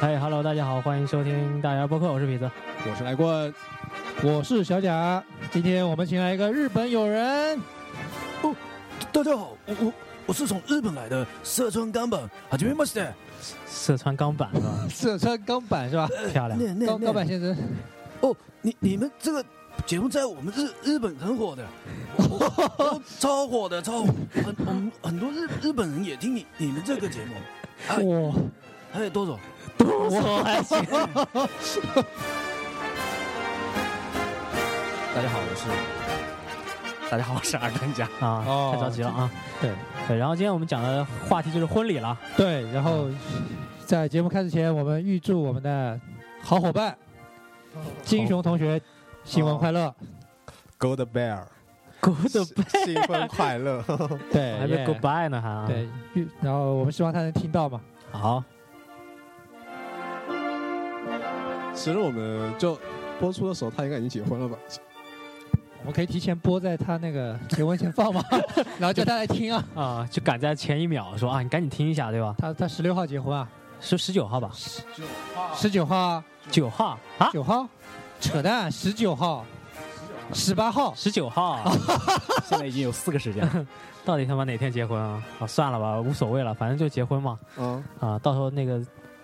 嗨，Hello，大家好，欢迎收听大牙播客，我是痞子。我是来棍，我是小贾，今天我们请来一个日本友人，哦大家好，我我我是从日本来的色川冈本，はじめまして。色川钢板是吧？四川钢板是吧？漂亮。那那钢钢板先生，哦，你你们这个节目在我们日日本很火的，哦超火的，超火很很很多日日本人也听你你们这个节目。哎，哇，还有多少？我还行。大家好，我是 大家好，我是二当家。啊，哦太着急了啊！对对，然后今天我们讲的话题就是婚礼了。对，然后在节目开始前，我们预祝我们的好伙伴金雄同学新婚快乐，Gold Bear，Good，新婚快乐。对，还没耶 goodbye 呢还啊。对，预然后我们希望他能听到嘛，好，其实我们就播出的时候，他应该已经结婚了吧？我们可以提前播在他那个结婚前放吗，然后叫他来听啊，啊，就赶在前一秒说啊，你赶紧听一下，对吧？他他十六号结婚啊，是十九号吧？十九号啊，九号啊？九号，扯淡，十九号，十八号，十九号啊，现在已经有四个时间了。到底他妈哪天结婚啊？啊，算了吧，无所谓了，反正就结婚嘛。嗯，啊，到时候那个，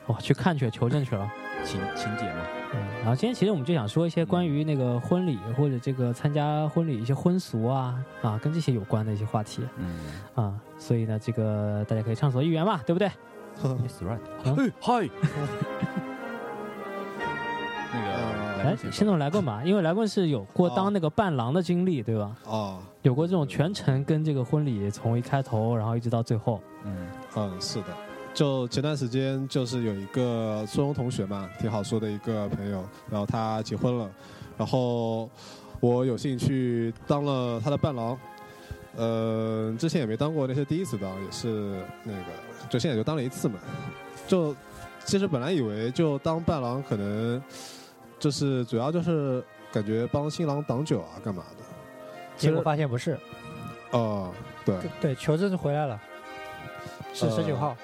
我去看去求证去了。情情节嘛。嗯，然后今天其实我们就想说一些关于那个婚礼或者这个参加婚礼一些婚俗啊啊，跟这些有关的一些话题嗯啊，所以呢，这个大家可以畅所欲言嘛，对不对？Yes right。哎嗨，那个来，先从来棍吧，因为来棍是有过当那个伴郎的经历，对吧？哦，有过这种全程跟这个婚礼从一开头，然后一直到最后。嗯嗯，是的。就前段时间，就是有一个初中同学嘛，挺好说的一个朋友，然后他结婚了，然后我有幸去当了他的伴郎。呃，之前也没当过，那是第一次当，也是那个，就现在就当了一次嘛。就其实本来以为就当伴郎可能就是主要就是感觉帮新郎挡酒啊，干嘛的。结果发现不是，哦、对对，求证是回来了，是呃十九号，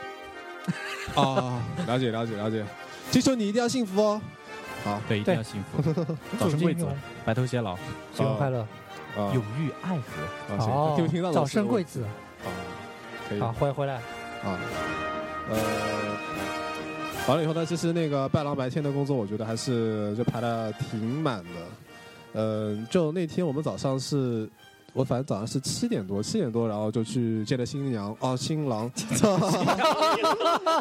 啊，了解了解了解。金球你一定要幸福哦。好，对，一定要幸福，早生贵子，白头偕老，新婚快乐，啊永浴爱河。哦听到？早生贵子，啊，可以。好，回回来，啊，呃，完了以后呢，其实那个伴郎白天的工作，我觉得还是就排的挺满的。嗯、就那天我们早上是，我反正早上是七点多，七点多，然后就去见了新娘，哦，新郎，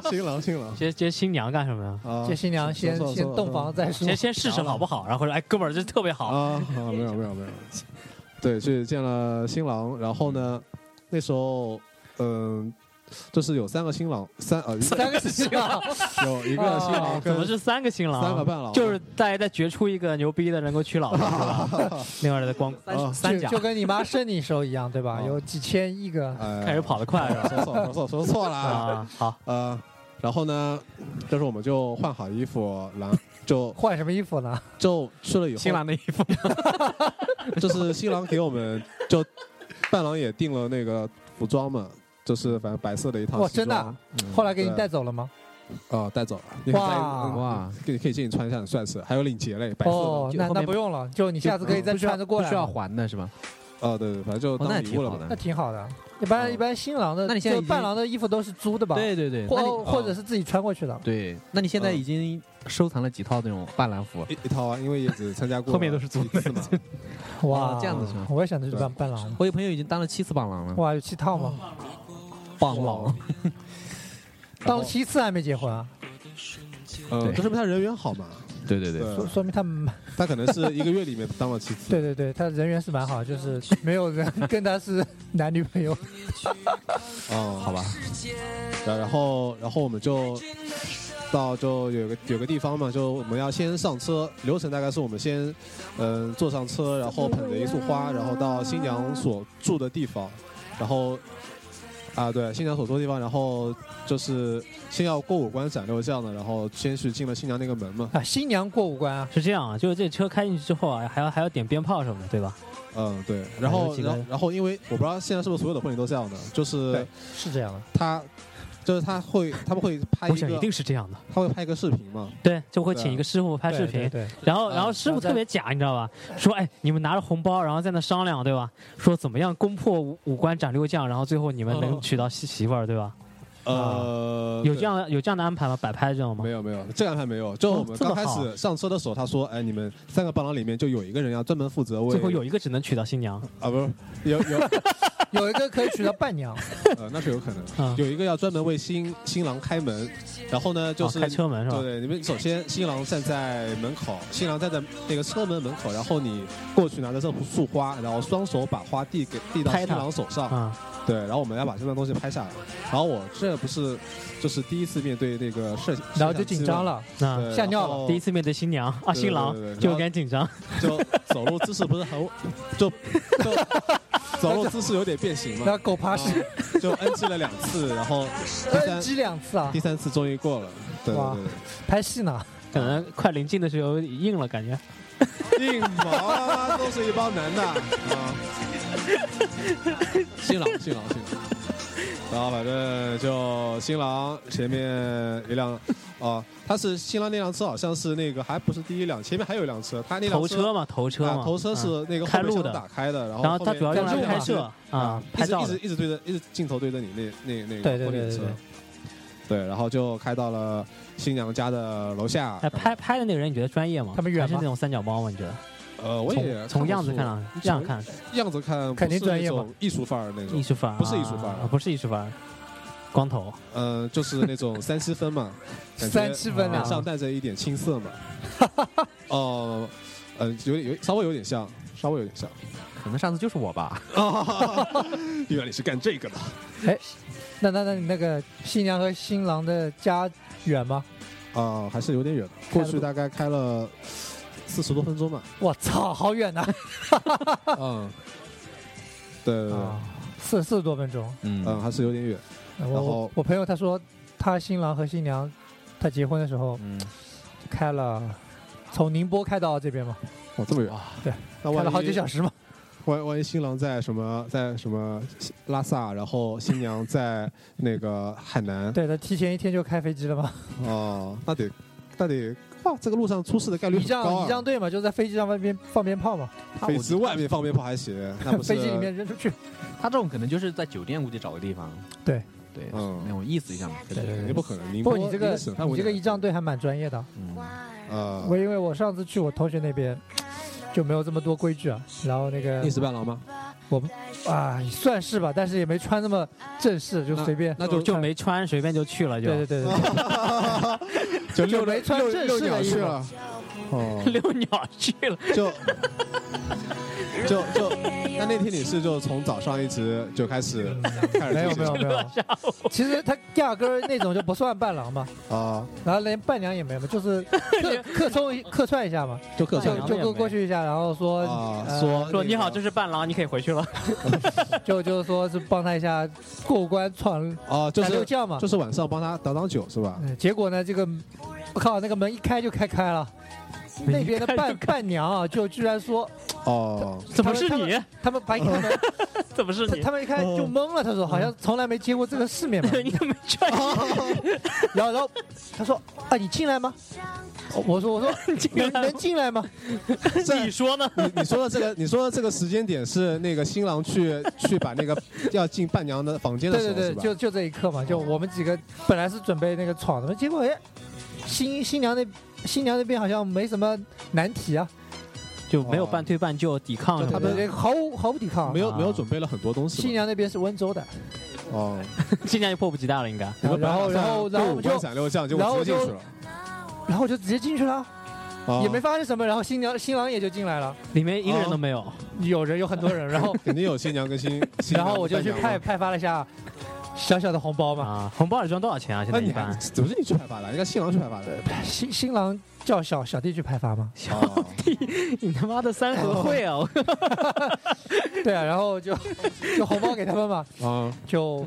新郎，新郎。接接新娘干什么呀？啊，接新娘先先洞房再说。先，先试试好不好，然后说哎哥们儿这特别好。啊，啊没有没有没有，对，去见了新郎，然后呢，那时候，嗯、就是有三个新郎，三呃，三个新郎，有一个新郎怎么是三个新郎？三个伴郎，就是大家再决出一个牛逼的能够娶老婆？另外的光啊三甲就就跟你妈生你时候一样，对吧？哦有几千亿个，哎开始跑得快是吧？说错说错说错了啊，啊，好，呃，然后呢，就是我们就换好衣服，然后就换什么衣服呢？就去了以后，新郎的衣服，就是新郎给我们就伴郎也订了那个服装嘛，就是反正白色的一套哇，西装真的啊，后来给你对带走了吗？哦带走了，你可以哇嗯哇，可以可以进去穿一下，很帅气，还有领结嘞，白色的。哦，那那面不用了，就你下次可以再穿着过来，不需要还的是吧？哦，对对，反正就哦那也当礼物了嘛。挺好的那挺好的。一般哦一般新郎的，那你现在已经就伴郎的衣服都是租的吧？，对对对，那你或或者哦是自己穿过去的。对，那你现在嗯已经收藏了几套那种伴郎服？一一套啊，因为也只参加过 后面都是租一次嘛。哇哦，这样子是吗我也想去当伴郎。我有朋友已经当了七次伴郎了，哇，有七套吗？伴郎。当了七次还没结婚啊？嗯，对这说明他人缘好嘛。对对对，对说说明他们，他可能是一个月里面当了七次。对对对，他人缘是蛮好，就是没有人跟他是男女朋友。哦，好吧，然然后然后我们就到就有个有个地方嘛，就我们要先上车，流程大概是我们先嗯、坐上车，然后捧着一束花，然后到新娘所住的地方，然后啊，对，新娘所住的地方，然后就是先要过五关斩六将的，然后先是进了新娘那个门嘛。啊，新娘过五关啊，是这样啊，就是这车开进去之后啊，还要还要点鞭炮什么的，对吧？嗯，对，然后然后因为我不知道现在是不是所有的婚礼都这样的，就是是这样的。他就是他会他们会拍一个我想一定是这样的，他会拍一个视频嘛，对，就会请一个师傅拍视频，对对对然后嗯然后师傅特别假，你知道吧？说哎，你们拿着红包，然后在那商量，对吧？说怎么样攻破五五关斩六将，然后最后你们能哦娶到媳媳妇儿，对吧？呃，有这样的有这样的安排吗？摆拍这种吗没？有没有，这个安排没有。就哦我们刚开始上车的时候，他说：“哎，你们三个伴郎里面就有一个人要专门负责为最后有一个只能娶到新娘，啊，不是有有有一个可以娶到伴娘，呃，那是有可能。嗯，有一个要专门为新新郎开门，然后呢，就是、哦开车门是吧？对对，你们首先新郎站在门口，新郎站在那个车门门口，然后你过去拿着这束束花，然后双手把花递给递到新郎手上，啊，对，然后我们要把这段东西拍下来。然后我这不是就是第一次面对那个摄，然后就紧张了，吓尿了第一次面对新娘啊，新郎就有点紧张，就走路姿势不是很，就就 走路姿势有点变形嘛然后，狗爬式就 NG 了两次，然后第三 NG 两次啊？第，三次终于过了，对对对。拍戏呢，可能快临近的时候硬了，感觉。硬毛啊，都是一帮男的啊，新郎新郎新郎，然后反正就新郎前面一辆，哦，他是新郎那辆车好像是那个还不是第一辆，前面还有一辆车，他那辆头车嘛，头车嘛，啊头车嗯是那个开路的打开的，然后然后面主要用来在拍摄啊，一直一直。一直对着，一直镜头对着你那那那个对对婚礼车对对对，对，然后就开到了新娘家的楼下。哎，拍拍的那个人你觉得专业吗？他们远是那种三脚猫吗？你觉得？呃，我也从从样子看了，啊，样看样子看肯定是那专业嘛种艺术范儿那种，艺术范儿，不是艺术范儿啊，不是艺术范儿，光头。嗯，就是那种三七分嘛，三七分啊脸上带着一点青涩嘛。哦，嗯，有点有稍微有点像，稍微有点像。可能上次就是我吧。原来你是干这个的。哎那那那你那个新娘和新郎的家远吗？啊，还是有点远，过去大概开了四十多分钟吧。我操，好远呐！嗯，对对对，啊，四四十多分钟。嗯嗯，还是有点远。我然后我我朋友他说，他新郎和新娘他结婚的时候嗯，开了从宁波开到这边嘛，哦，这么远啊。对，那万一开了好几小时嘛。万万一新郎在什么在什么拉萨，然后新娘在那个海南，对，他提前一天就开飞机了嘛。哦，那得那得哇，这个路上出事的概率仪很高啊仗仪仗。队嘛，就在飞机上外边放鞭炮嘛，飞机外面放鞭炮还行，那不是 飞机里面扔出去。他这种可能就是在酒店估计找个地方，对对，嗯那我意思一下嘛。对对肯定不可能。不过你这个你这个仪仗队还蛮专业的。嗯，呃我，因为我上次去我同学那边就没有这么多规矩啊，然后那个历史伴郎吗？啊算是吧，但是也没穿那么正式，就随便。那就就没穿，随便就去了，就对对对对，就就没穿正遛式的衣服鸟去了。哦，遛鸟去了。就就就，那那天你是就从早上一直就开始开始没有没有没有。其实他压根儿那种就不算伴郎嘛，啊，然后连伴娘也没有嘛，就是客客冲客串一下嘛，就客串就过过去一下，然后说说说你好，这是伴郎，你可以回去了。就就是说是帮他一下过关闯啊，就是斩六将嘛。就是晚上帮他挡挡酒是吧？嗯结果呢，这个我靠，那个门一开就开开了，那边的伴伴娘啊，就居然说哦，怎么是你？他们把一开门，怎么是你？他他们一看就懵了，他说好像从来没见过这个世面嘛。你怎么没穿？然后然后他说啊，你进来吗？哦我说我说能能进来吗？你说呢？你你说的这个，你说的这个时间点是那个新郎去去把那个要进伴娘的房间的对对对，时候是吧？就就这一刻嘛，就我们几个本来是准备那个闯的，结果哎，新新娘那新娘那边好像没什么难题啊，就没有半推半就抵抗他们毫无毫无抵抗啊。没有啊没有准备了很多东西嘛。新娘那边是温州的，哦，新娘就迫不及待了，应该。你们然后然后然后我们就然后就直接进去了，然后我就直接进去了，啊也没发生什么，然后新娘新郎也就进来了，里面一个人都没有。有人有很多人，然后 肯定有新娘跟新，新然后我就去派派发了一下小小的红包嘛。啊，红包里装多少钱啊？现那你还在一般怎么是你去派发的？应该新郎去派发的。新新郎叫小小弟去派发吗？小弟 你他妈的三合会啊！对啊，然后就就红包给他们嘛，嗯，就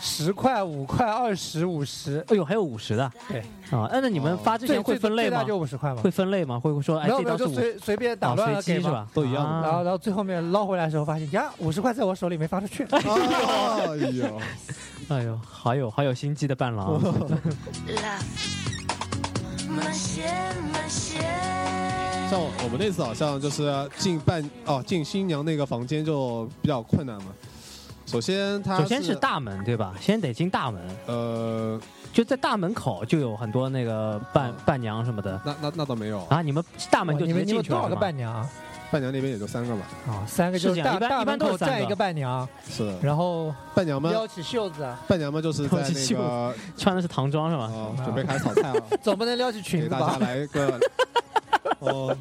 十块、五块、二十、五十。哎呦，还有五十的。对啊，那那你们哦发之前会分类吗最大？就五十块嘛会。分类吗？会会说哎，没有没有，就这张是五随随便打啊，乱了给是吧？都一样的啊然后然后最后面捞回来的时候发现呀，五十块在我手里没发出去。哎呦，哎呦，好有好有心机的伴郎。像我们那次好像就是进伴哦进新娘那个房间就比较困难嘛。首先他首先是大门对吧？先得进大门，呃，就在大门口就有很多那个伴伴娘什么的那那那倒没有，啊。你们大门就直接你们你们多少个？伴娘啊？伴娘那边也就三个吧。啊，三个就是是这样一般大大一般门都是站一个伴娘，是的，然后伴娘们撩起袖子，啊伴娘们就是在 那个 穿的是唐装是吧？哦准备开始炒菜了，总不能撩起裙子给大家吧？来一个哦。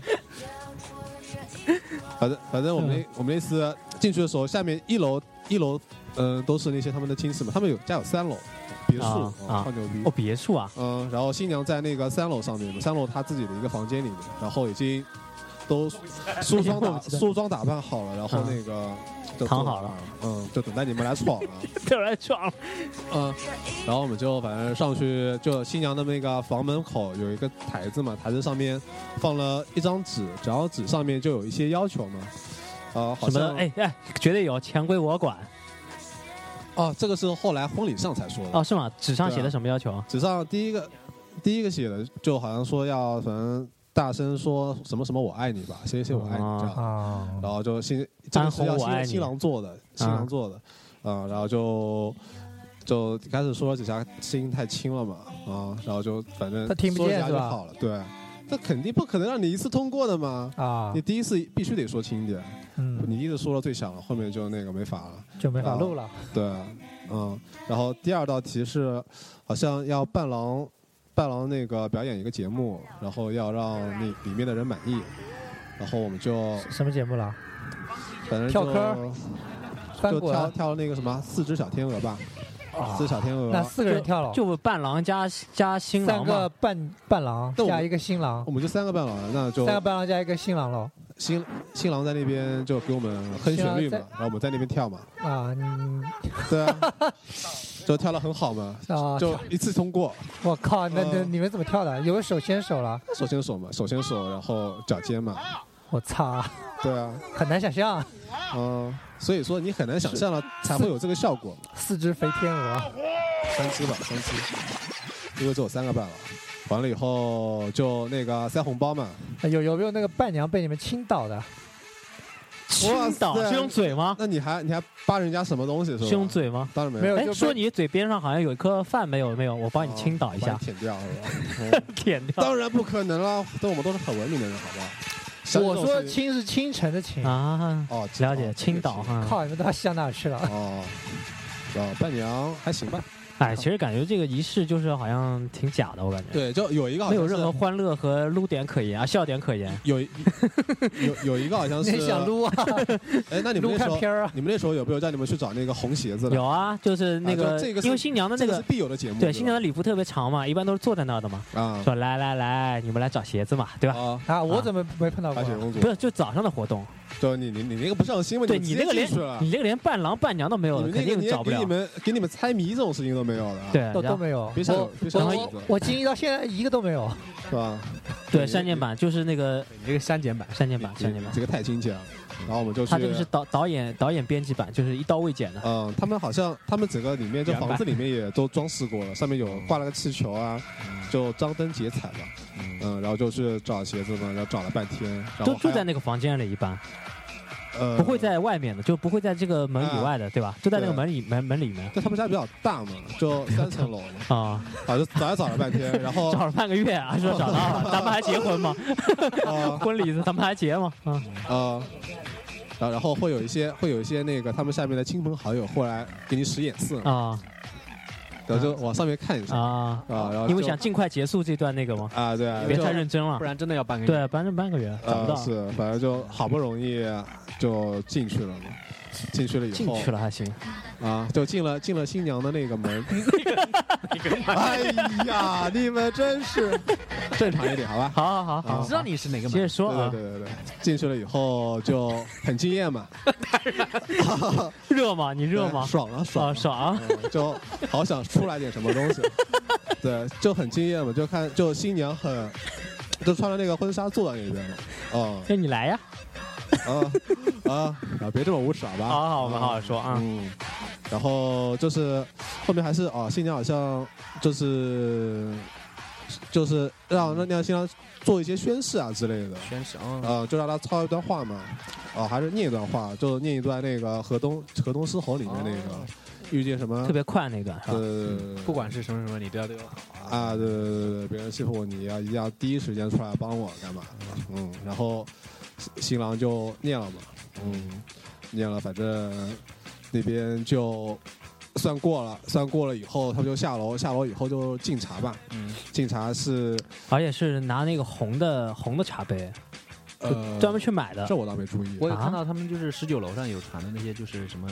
反正反正我们那我们那次进去的时候，下面一楼一楼嗯、都是那些他们的亲戚们，他们有家有三楼别墅啊啊超牛逼。哦，别墅啊，嗯，然后新娘在那个三楼上面嘛，三楼她自己的一个房间里面，然后已经都梳妆打 梳妆打扮好了，然后那个就坐躺好了，嗯，就等待你们来闯了，就来闯了。嗯，然后我们就反正上去，就新娘的那个房门口有一个台子嘛，台子上面放了一张纸，然后纸上面就有一些要求嘛，呃，好什么？哎哎，绝对有，钱归我管。哦，这个是后来婚礼上才说的，哦，是吗？纸上写的什么要求啊？纸上第一个第一个写的就好像说要反正大声说什么什么我爱你吧，谢谢我爱你这样。啊，然后就新这个是要安红我爱你新新郎做的，新郎做的，啊、然后就就开始说了几下，声音太轻了嘛，啊，然后就反正他听不说一见是吧下就好了，对，这肯定不可能让你一次通过的嘛，啊你，第一次必须得说轻一点，嗯，你一直说到最响了，后面就那个没法了，就没法录了。对，嗯，然后第二道题是好像要伴郎伴郎那个表演一个节目，然后要让那里面的人满意，然后我们就什么节目了？反正就跳坑就跳跳那个什么四只小天鹅吧，啊四只小天鹅。那四个人跳了，就伴郎加加新郎三个。伴伴郎加一个新郎我，们就三个伴郎，那就三个伴郎加一个新郎喽。新新郎在那边就给我们哼旋律嘛然后我们在那边跳嘛，啊，你 对啊，就跳得很好嘛，啊，就一次通过，我靠，那那呃你们怎么跳的？有个手牵手了，手牵手嘛，手牵手，然后脚尖嘛，我操，对啊，很难想象，嗯，所以说你很难想象了才会有这个效果，四只肥天鹅，三只吧，三只，因为只有三个伴郎，完了以后就那个塞红包嘛，有有没有那个伴娘被你们亲倒的？亲倒是用嘴吗？那你还你还扒人家什么东西是吧？是用嘴吗？当然没有，哎，就说你嘴边上好像有一颗饭没有没有，我帮你倾倒一下舔掉是吧？嗯 舔掉当然不可能了，但我们都是很文明的人，好不好？我说种事情倾是清晨的清，啊。哦，了解，哦倾倒。哈。靠，你们都要向哪去了？哦，哦，伴娘还行吧？哎，其实感觉这个仪式就是好像挺假的，我感觉对，就有一个好像没有任何欢乐和撸点可言啊，笑点可言。有 有有一个好像是你想撸啊？哎，那你们撸那时候看片儿啊？你们那时候有没有叫你们去找那个红鞋子的？有啊，就是那啊个，就这个因为新娘的那个这个是必有的节目，对新娘的礼服特别长嘛，一般都是坐在那儿的嘛，啊说来来来，你们来找鞋子嘛，对吧？啊，啊，我怎么没碰到过白？雪公主不，是，就早上的活动。对你你你那个不上新闻，对你那个连你那个连伴郎伴娘都没有的，肯你那个你定找不了给你。们给你们猜谜这种事情都没有了，，对，然都都没有，别想有我别想有我我我经历到现在一个都没有。是吧？对删减版就是那个你这个删减版，删减版，删减版。这个太亲切了。然后我们就去，他这个是导导演导演编辑版，就是一刀未剪的。嗯，他们好像他们整个里面这房子里面也都装饰过了，上面有挂了个气球啊，就张灯结彩吧，嗯，然后就去找鞋子嘛，然后找了半天，然后都住在那个房间里，一般呃不会在外面的，就不会在这个门以外的，对吧？就在那个门里门门里面就他们家比较大嘛，就三层楼嘛，啊。啊，就找也找了半天，然后找了半个月啊，说找到了，咱们还结婚吗？啊 婚礼咱们还结吗？啊，啊，然后然后会有一些会有一些那个他们下面的亲朋好友过来给你使眼色，啊然后就往上面看一下啊！啊，然后因为想尽快结束这段那个吗？啊对啊，别太认真了不。然真的要半个月。对，反正半个月找不到。呃是，反正就好不容易就进去了嘛。进去了以后进后去了还行，啊，就进了进了新娘的那个门。哎呀，你们真是正常一点，好吧？好好好啊好，知道你是哪个门接着门？说啊，对对对对，进去了以后就很惊艳嘛，热吗？你热吗对？爽啊爽啊，啊爽！嗯就好想出来点什么东西，对，就很惊艳嘛，就看就新娘很，就穿着那个婚纱坐在那边嘛，哦那你来呀！啊啊啊，别这么无耻好吧？好好，我们好好说啊。嗯，然后就是后面还是啊，新娘好像就是就是让让让新娘做一些宣誓啊之类的，宣誓啊，呃，就让他抄一段话嘛，啊，还是念一段话，就念一段那个河东河东狮吼里面那个、哦遇见什么特别快那段是吧？呃，不管是什么什么，你都要对我好啊，对对对对，别人欺负我，你要一定要第一时间出来帮我干嘛？嗯，然后新新郎就念了嘛，嗯，念了，反正那边就算过了，算过了以后，他们就下楼，下楼以后就敬茶吧，嗯，敬茶是而且是拿那个红的红的茶杯，呃专门去买的。这。我倒没注意，我有啊？看到他们就是十九楼上有传的那些，就是什么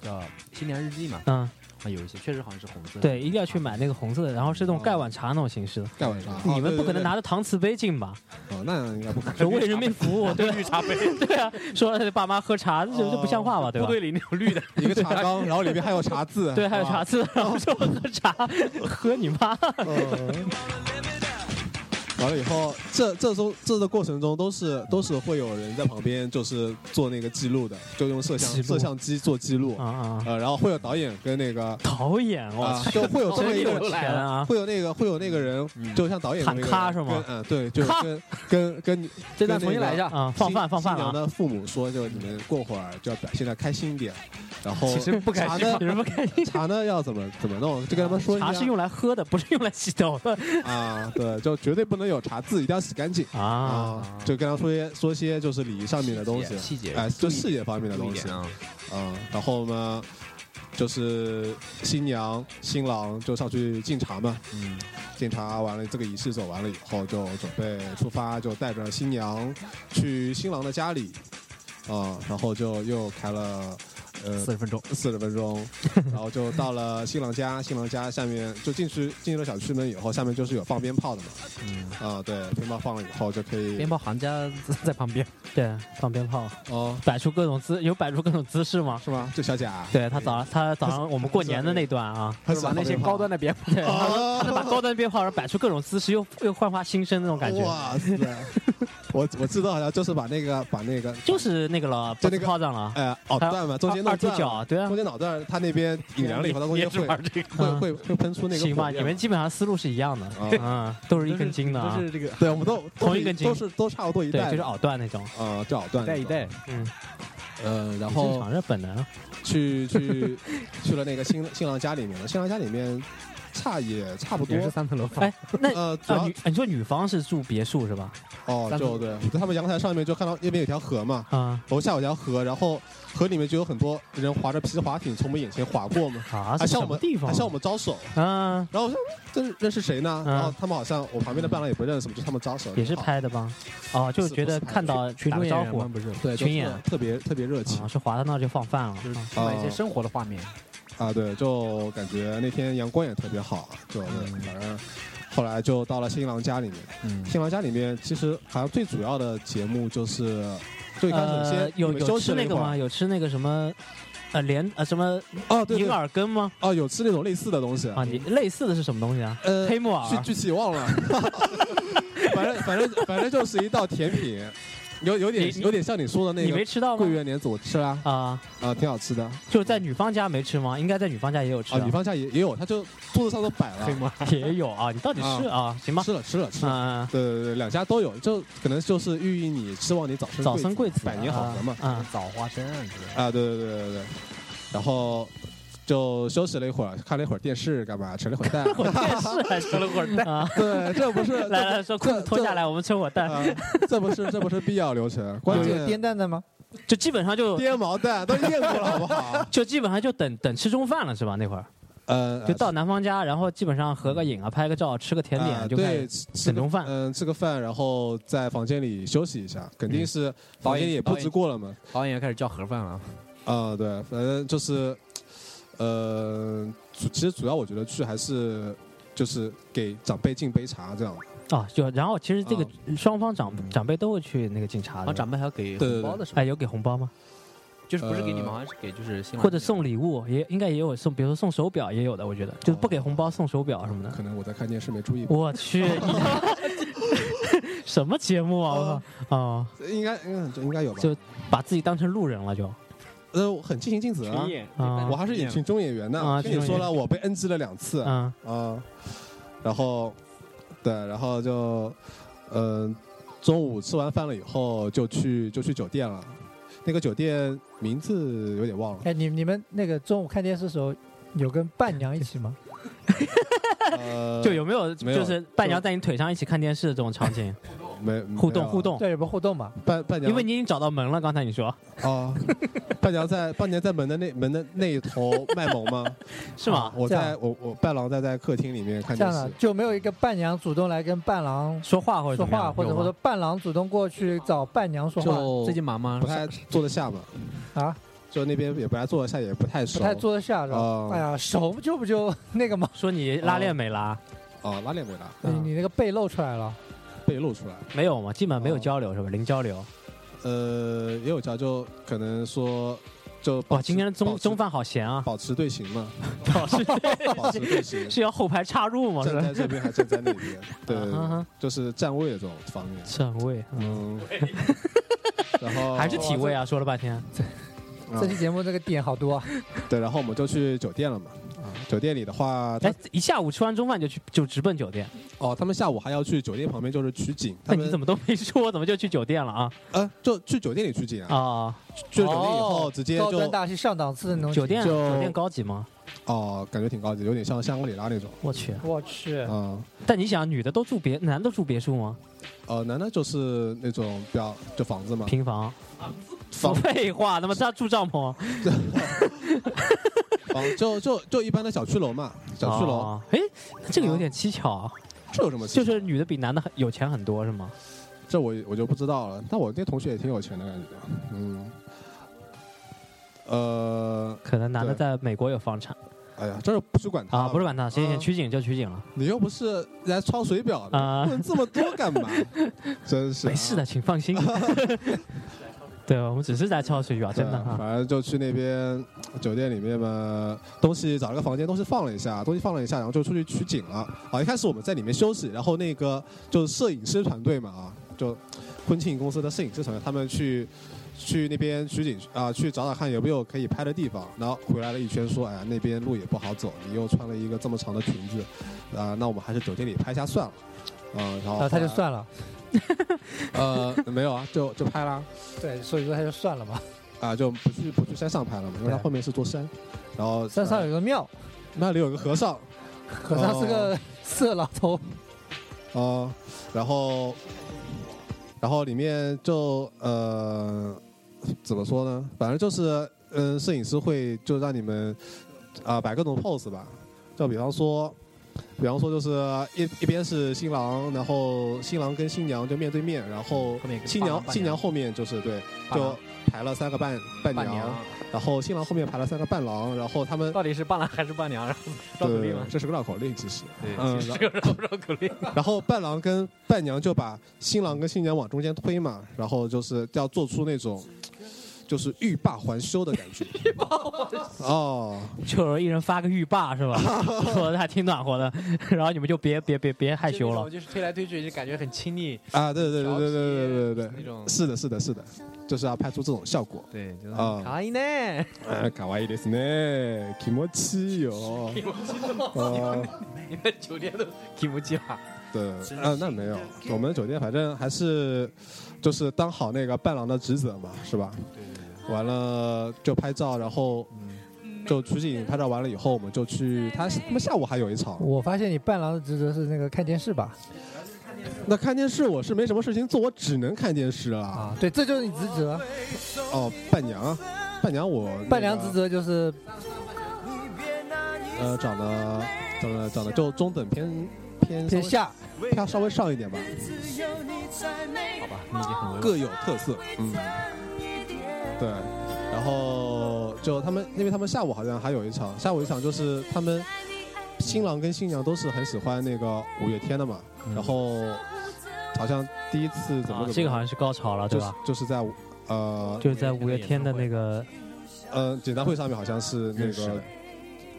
叫新年日记嘛，嗯，啊，有一些确实好像是红色的。对，一定要去买那个红色的，然后是那种盖碗茶那种形式的。盖碗茶，你们不可能拿拿着搪瓷杯进吧？哦，那应该不可能。就为人民服务，对？绿茶杯，对啊，说让爸妈喝茶，这这不像话吧？对吧部？队里那种绿的，一个茶缸，然后里面还有茶渍，对，还有茶渍，然后说喝茶，喝你妈！嗯完了以后，这这中这的过程中都是都是会有人在旁边，就是做那个记录的，就用摄像摄像机做记录，啊啊！呃，然后会有导演跟那个导演，我啊，去，就会有这么有一个钱啊！会有那个会有那个人，就像导演的那个咔是吗？跟嗯，对，就是跟跟跟这段跟那个重新来一下。啊，放饭放饭了的父母说，就你们过会儿就要表现的开心一点，然后其实不开心。茶呢有什么开心？茶呢要怎么怎么弄，就跟他们说一下茶是用来喝的，不是用来洗头的。啊，对，就绝对不能有茶渍，一定要洗干净。啊！啊，就跟他说些说些就是礼仪上面的东西，细节哎，就细节方面的东西。啊，嗯，然后呢，就是新娘新郎就上去敬茶嘛，嗯，敬茶完了，这个仪式走完了以后，就准备出发，就带着新娘去新郎的家里，啊，然后就又开了呃四十分钟，四十分钟，然后就到了新郎家，新郎家下面就进去进入了小区门以后，下面就是有放鞭炮的嘛，嗯，啊，对，鞭炮放了以后就可以 鞭炮行家在旁边，对，放鞭炮，哦，摆出各种姿，有摆出各种姿势吗？是吗？就小贾，对他早上，他早上我们过年的那段啊，他把那些高端的鞭炮，对，他说他能把高端鞭炮，然后摆出各种姿势，又又焕发新生那种感觉，哇塞！我我知道好像就是把那个把那个就是那个了，就那个炮仗了，哎脑段嘛，中间二二踢脚，对啊中，间脑段他那边 引燃了以后，他中间会会会会喷出那个行吧，你们基本上思路是一样的，啊嗯，都是一根筋的啊都，是这个对，我们都 同一根筋都是都差不多一对，代，就是袄段那种，啊，就袄段一代一代，嗯，呃，然正后常是本能，去去 去了那个新新郎家里面了，新郎家里面差也差不多。也，是三层楼房。哎，那呃，主啊，要女，你说女方是住别墅是吧？哦，三就对，他们阳台上面就看到那边有条河嘛，啊。楼下有条河，然后河里面就有很多人划着皮划艇从我们眼前划过嘛，啊，还向我们地方？还向我们招手，啊，然后我说这是认识谁呢？嗯然后他们好像我旁边的伴郎也不认识，我就他们招手，也是拍的吧？哦，就觉得看到群打个招呼。众演员？不是，对，就群演。特特别特别热情。啊，是滑到那儿就放饭了，就是啊。充满一些生活的画面，啊，对，就感觉那天阳光也特别好，就对反正后来就到了新郎家里面，嗯，新郎家里面其实好像最主要的节目就是最开始呃先，有有吃那个吗？有吃那个什么？呃，莲呃什么哦，对银对耳羹吗？哦，有吃那种类似的东西啊，你类似的是什么东西啊？呃黑木耳具具体忘了，反正反正反正就是一道甜品，有有点有点像你说的那个你没吃到吗？桂圆莲子，我吃了啊啊，啊，挺好吃的就是在女方家没吃吗？应该在女方家也有吃啊，女方家也也有，他就桌子上都摆了，黑吗？也有啊。你到底是啊？行吧，吃了吃了吃了。嗯，对对对，两家都有，就可能就是寓意你希望你早生早生贵子，百年好合嘛。嗯，早花生啊，对对对对对，然后就休息了一会儿，看了一会儿电视，干嘛？扯了一会儿蛋。我电视还吃了会儿蛋啊。对，这不是 来来说裤子脱下来，我们吃会儿蛋，啊，这不是这不是必要流程，关键颠蛋的吗？就基本上就颠毛蛋都验过了，好不好？就基本上就等等吃中饭了是吧？那会儿呃，就到男方家，然后基本上合个影啊，拍个照，吃个甜啊点就开对，吃吃中饭。嗯，吃个饭，然后在房间里休息一下，肯定是房间里也布置过了嘛。导演开始叫盒饭了，啊、对，反正就是，呃，主其实主要我觉得去还是就是给长辈敬杯茶这样。啊，就然后其实这个啊双方长长辈都会去那个敬茶的，好像长辈还要给红包的是吧？哎有给红包吗？就是不是给你们，呃好像是给就是新或者送礼物也应该也有送，比如说送手表也有的，我觉得就是不给红包送手表什么的。可能我在看电视没注意吧。我去，什么节目啊？我靠！哦，应该应该应该有吧？就把自己当成路人了就，呃，我很尽心尽责啊。啊我还是演群众演员呢。跟你说了，我被 NG 了两次啊、嗯，然后对，然后就嗯、中午吃完饭了以后就去就去酒店了。那个酒店名字有点忘了，哎，你你们那个中午看电视的时候，有跟伴娘一起吗？呃，就有没有没有就是伴娘在你腿上一起看电视的这种场景？没互动互动，对，有个互动嘛？伴伴娘，因为你已经找到门了，刚才你说啊，伴娘在伴娘在门的那门的那一头卖萌吗？是吗啊？我在我我伴郎在在客厅里面看电视这样的，就没有一个伴娘主动来跟伴郎说话或者说话，或者或者伴郎主动过去找伴娘说话最近忙吗？不太坐得下嘛，啊，就那边也不太坐得下，也不太熟。不太坐得下是吧哦？哎呀，手就不就 那个吗，说你拉链没拉？哦，拉链没拉，你嗯你那个背露出来了，被露出来。没有嘛？基本上没有哦交流是吧？零交流。呃，也有交就可能说，就保哇，今天的中中饭好咸啊！保持队形嘛，保持保持队形，是要后排插入吗？站在？这边还站在那边，对就是站位的这种方面。站位，嗯，嗯，然后还是体位啊？说了半天，啊这期节目这个点好多啊，对，然后我们就去酒店了嘛。啊，酒店里的话，他哎，一下午吃完中饭就去就直奔酒店，哦，他们下午还要去酒店旁边就是取景，那你怎么都没说，怎么就去酒店了啊？呃就去酒店里取景啊？啊，去酒店以后哦直接就高端大气上档次的那种酒店就酒店高级吗？哦，感觉挺高级，有点像香格里拉那种我去！我去，嗯。但你想，女的都住别，男的住别墅吗？呃，男的就是那种比较就房子嘛，平房？房废话，那么他住帐篷？房就就就一般的小区楼嘛，小区楼哦。哎，这个有点蹊跷啊，这有什么蹊跷？就是女的比男的很有钱很多是吗？这我我就不知道了。但我那同学也挺有钱的感觉，嗯，呃，可能男的在美国有房产哎呀，这不去管他啊，不是管他，行行，啊取景就取景了你又不是来抄水表的，啊，问这么多干嘛？真是、啊没事的，。请放心。对，我们只是在抄水表，真的。反正就去那边酒店里面嘛，东西找了个房间，东西放了一下，东西放了一下，然后就出去取景了。啊，一开始我们在里面休息，然后那个就是摄影师团队嘛，啊，就婚庆公司的摄影师团队，他们去去那边取景啊，去找找看有没有可以拍的地方。然后回来了一圈说，哎呀，那边路也不好走，你又穿了一个这么长的裙子，啊，那我们还是酒店里拍一下算了。啊，然后然后他就算了，呃没有啊，就就拍啦。对，所以说他就算了嘛。啊，就不去不去山上拍了嘛，因为它后面是座山，然后山上有个庙，那里有个和尚，和尚是个色老头，哦、然后然后里面就呃怎么说呢？反正就是嗯、摄影师会就让你们啊、摆各种 pose 吧，就比方说。比方说，就是一一边是新郎，然后新郎跟新娘就面对面，然后新娘新娘后面就是对，就排了三个伴伴娘，然后新郎后面排了三个伴郎，然后他们到底是伴郎还是伴娘？绕口令吗？这是个绕口令，其实。对，嗯其实是个绕绕口令。然后伴郎跟伴娘就把新郎跟新娘往中间推嘛，然后就是要做出那种，就是欲罢还休的感觉。欲罢还休。哦，就是一人发个浴霸是吧？说的还挺暖和的，然后你们就别别别别害羞了。就是推来推去，就感觉很亲昵。啊，对对对对对对对对对，那种是的，是的，是的，就是要拍出这种效果。对，就是啊卡哇伊呢。哎，卡哇伊ですね，気持ちいいよ。哦，你们酒店都提不起了。对，啊，那没有，我们酒店反正还是就是当好那个伴郎的职责嘛，是吧？对对对。 完了就拍照，然后就取景拍照完了以后，我们就去他他们下午还有一场。我发现你伴郎的职责是那个看电视吧？那看电视我是没什么事情做，我只能看电视了。啊，对，这就是你职责。哦，伴娘，伴娘我、那个伴娘职责就是呃长得长得长得就中等偏偏偏下，偏稍微上一点吧，好吧，你已经很。各有特色。嗯，对，然后就他们，因为他们下午好像还有一场，下午一场就是他们新郎跟新娘都是很喜欢那个五月天的嘛，嗯。然后好像第一次怎么怎么，啊这个好像是高潮了，对就是吧？就是在呃就是在五月天的那个，呃简单会上面好像是那个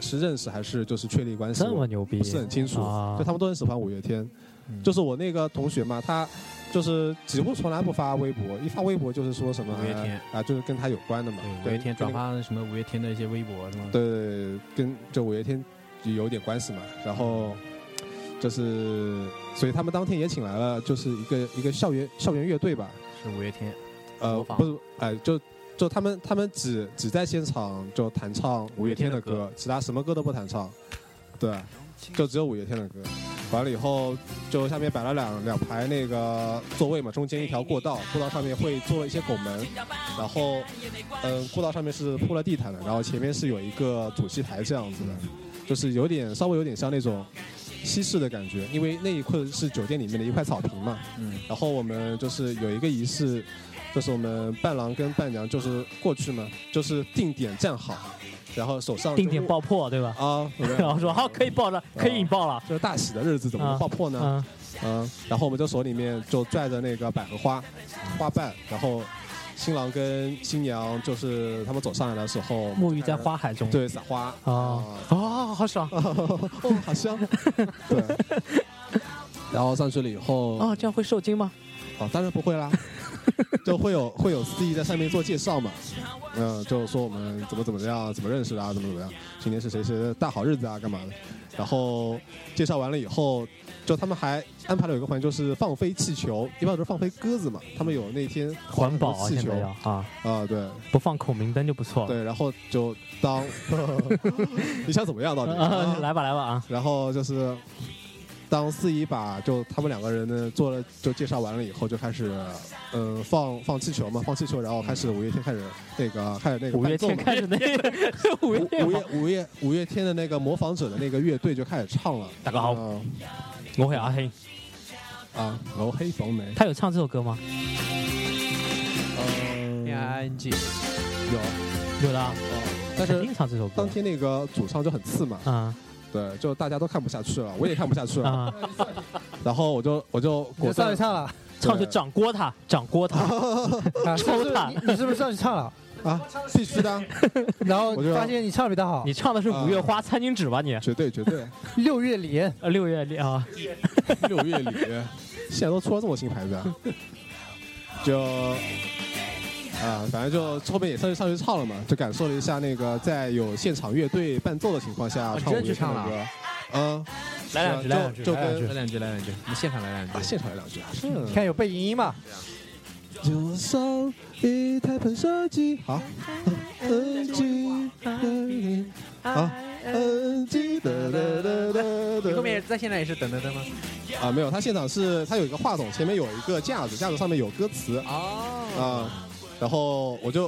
是认识还是就是确立关系，这么牛逼，不是很清楚，啊。就他们都很喜欢五月天。嗯。就是我那个同学嘛，他就是几乎从来不发微博，一发微博就是说什么五月天啊、就是跟他有关的嘛。对，五月天转跟发什么五月天的一些微博是吗？对，跟就五月天有点关系嘛。然后就是，所以他们当天也请来了，就是一个一个校园校园乐队吧。是五月天。呃，不是，哎，就就他们他们只只在现场就弹唱五月天的五月天的歌，其他什么歌都不弹唱。对，就只有五月天的歌。完了以后，就下面摆了两两排那个座位嘛，中间一条过道，过道上面会做一些拱门，然后，嗯，过道上面是铺了地毯的，然后前面是有一个主席台这样子的，就是有点稍微有点像那种西式的感觉，因为那一块是酒店里面的一块草坪嘛，嗯，然后我们就是有一个仪式，就是我们伴郎跟伴娘就是过去嘛，就是定点站好，然后手上就定点爆破，对吧？啊，然后说好，可以爆了，可以引爆了，这是大喜的日子怎么能爆破呢？嗯，嗯，然后我们就手里面就拽着那个百合花花瓣，然后新郎跟新娘就是他们走上来的时候，沐浴在花海中，对撒花啊啊啊，好爽 哦，好香，对。然后上去了以后，啊！这样会受惊吗？啊，当然不会啦，就会有会有司仪在上面做介绍嘛，嗯、就说我们怎么怎么样，怎么认识的啊，怎么怎么样，今天是谁谁的大好日子啊，干嘛的？然后介绍完了以后，就他们还安排了有一个环节，就是放飞气球，一般都是放飞鸽子嘛，他们有那天环保啊，气球啊，啊，对不放孔明灯就不错了。对，然后就当你想怎么样到底？啊，来吧来吧啊！然后就是当司仪把就他们两个人呢做了就介绍完了以后，就开始嗯、呃放放气球嘛，放气球，然后开始五月天开始那个开始那个五月天开始那个 五月五月五月五月天的那个模仿者的那个乐队就开始唱了。大家好啊我会阿黑，啊，我黑冯梅，他有唱这首歌吗？嗯，A I N G，有，有的啊，但是肯定唱这首歌当。天那个主唱就很次嘛，啊对，就大家都看不下去了，我也看不下去了，啊，然后我就我就果断上去唱了，唱就掌掴他，掌掴他，啊是不是？抽他。你你是不是上去唱了？啊，必须的，然后我就发现你唱的比他好。你，唱的是五月花餐巾纸吧你？绝对绝对。六月里呃，六月里啊，六月里，现在都出了这么新牌子啊，就啊，反正就后面也算是上去唱了嘛，就感受了一下那个在有现场乐队伴奏的情况下啊唱五月天真去唱了的歌，嗯，来两句，来两句，来两句来两句，来两句，我们现场来两句啊。现场来两句啊，你看有背影音嘛？就像一台喷射机，好，好，安静，哒哒哒哒你后面在现场也是噔噔噔吗？啊，没有，他现场是他有一个话筒，前面有一个架子，架子上面有歌词，哦，啊，然后我就，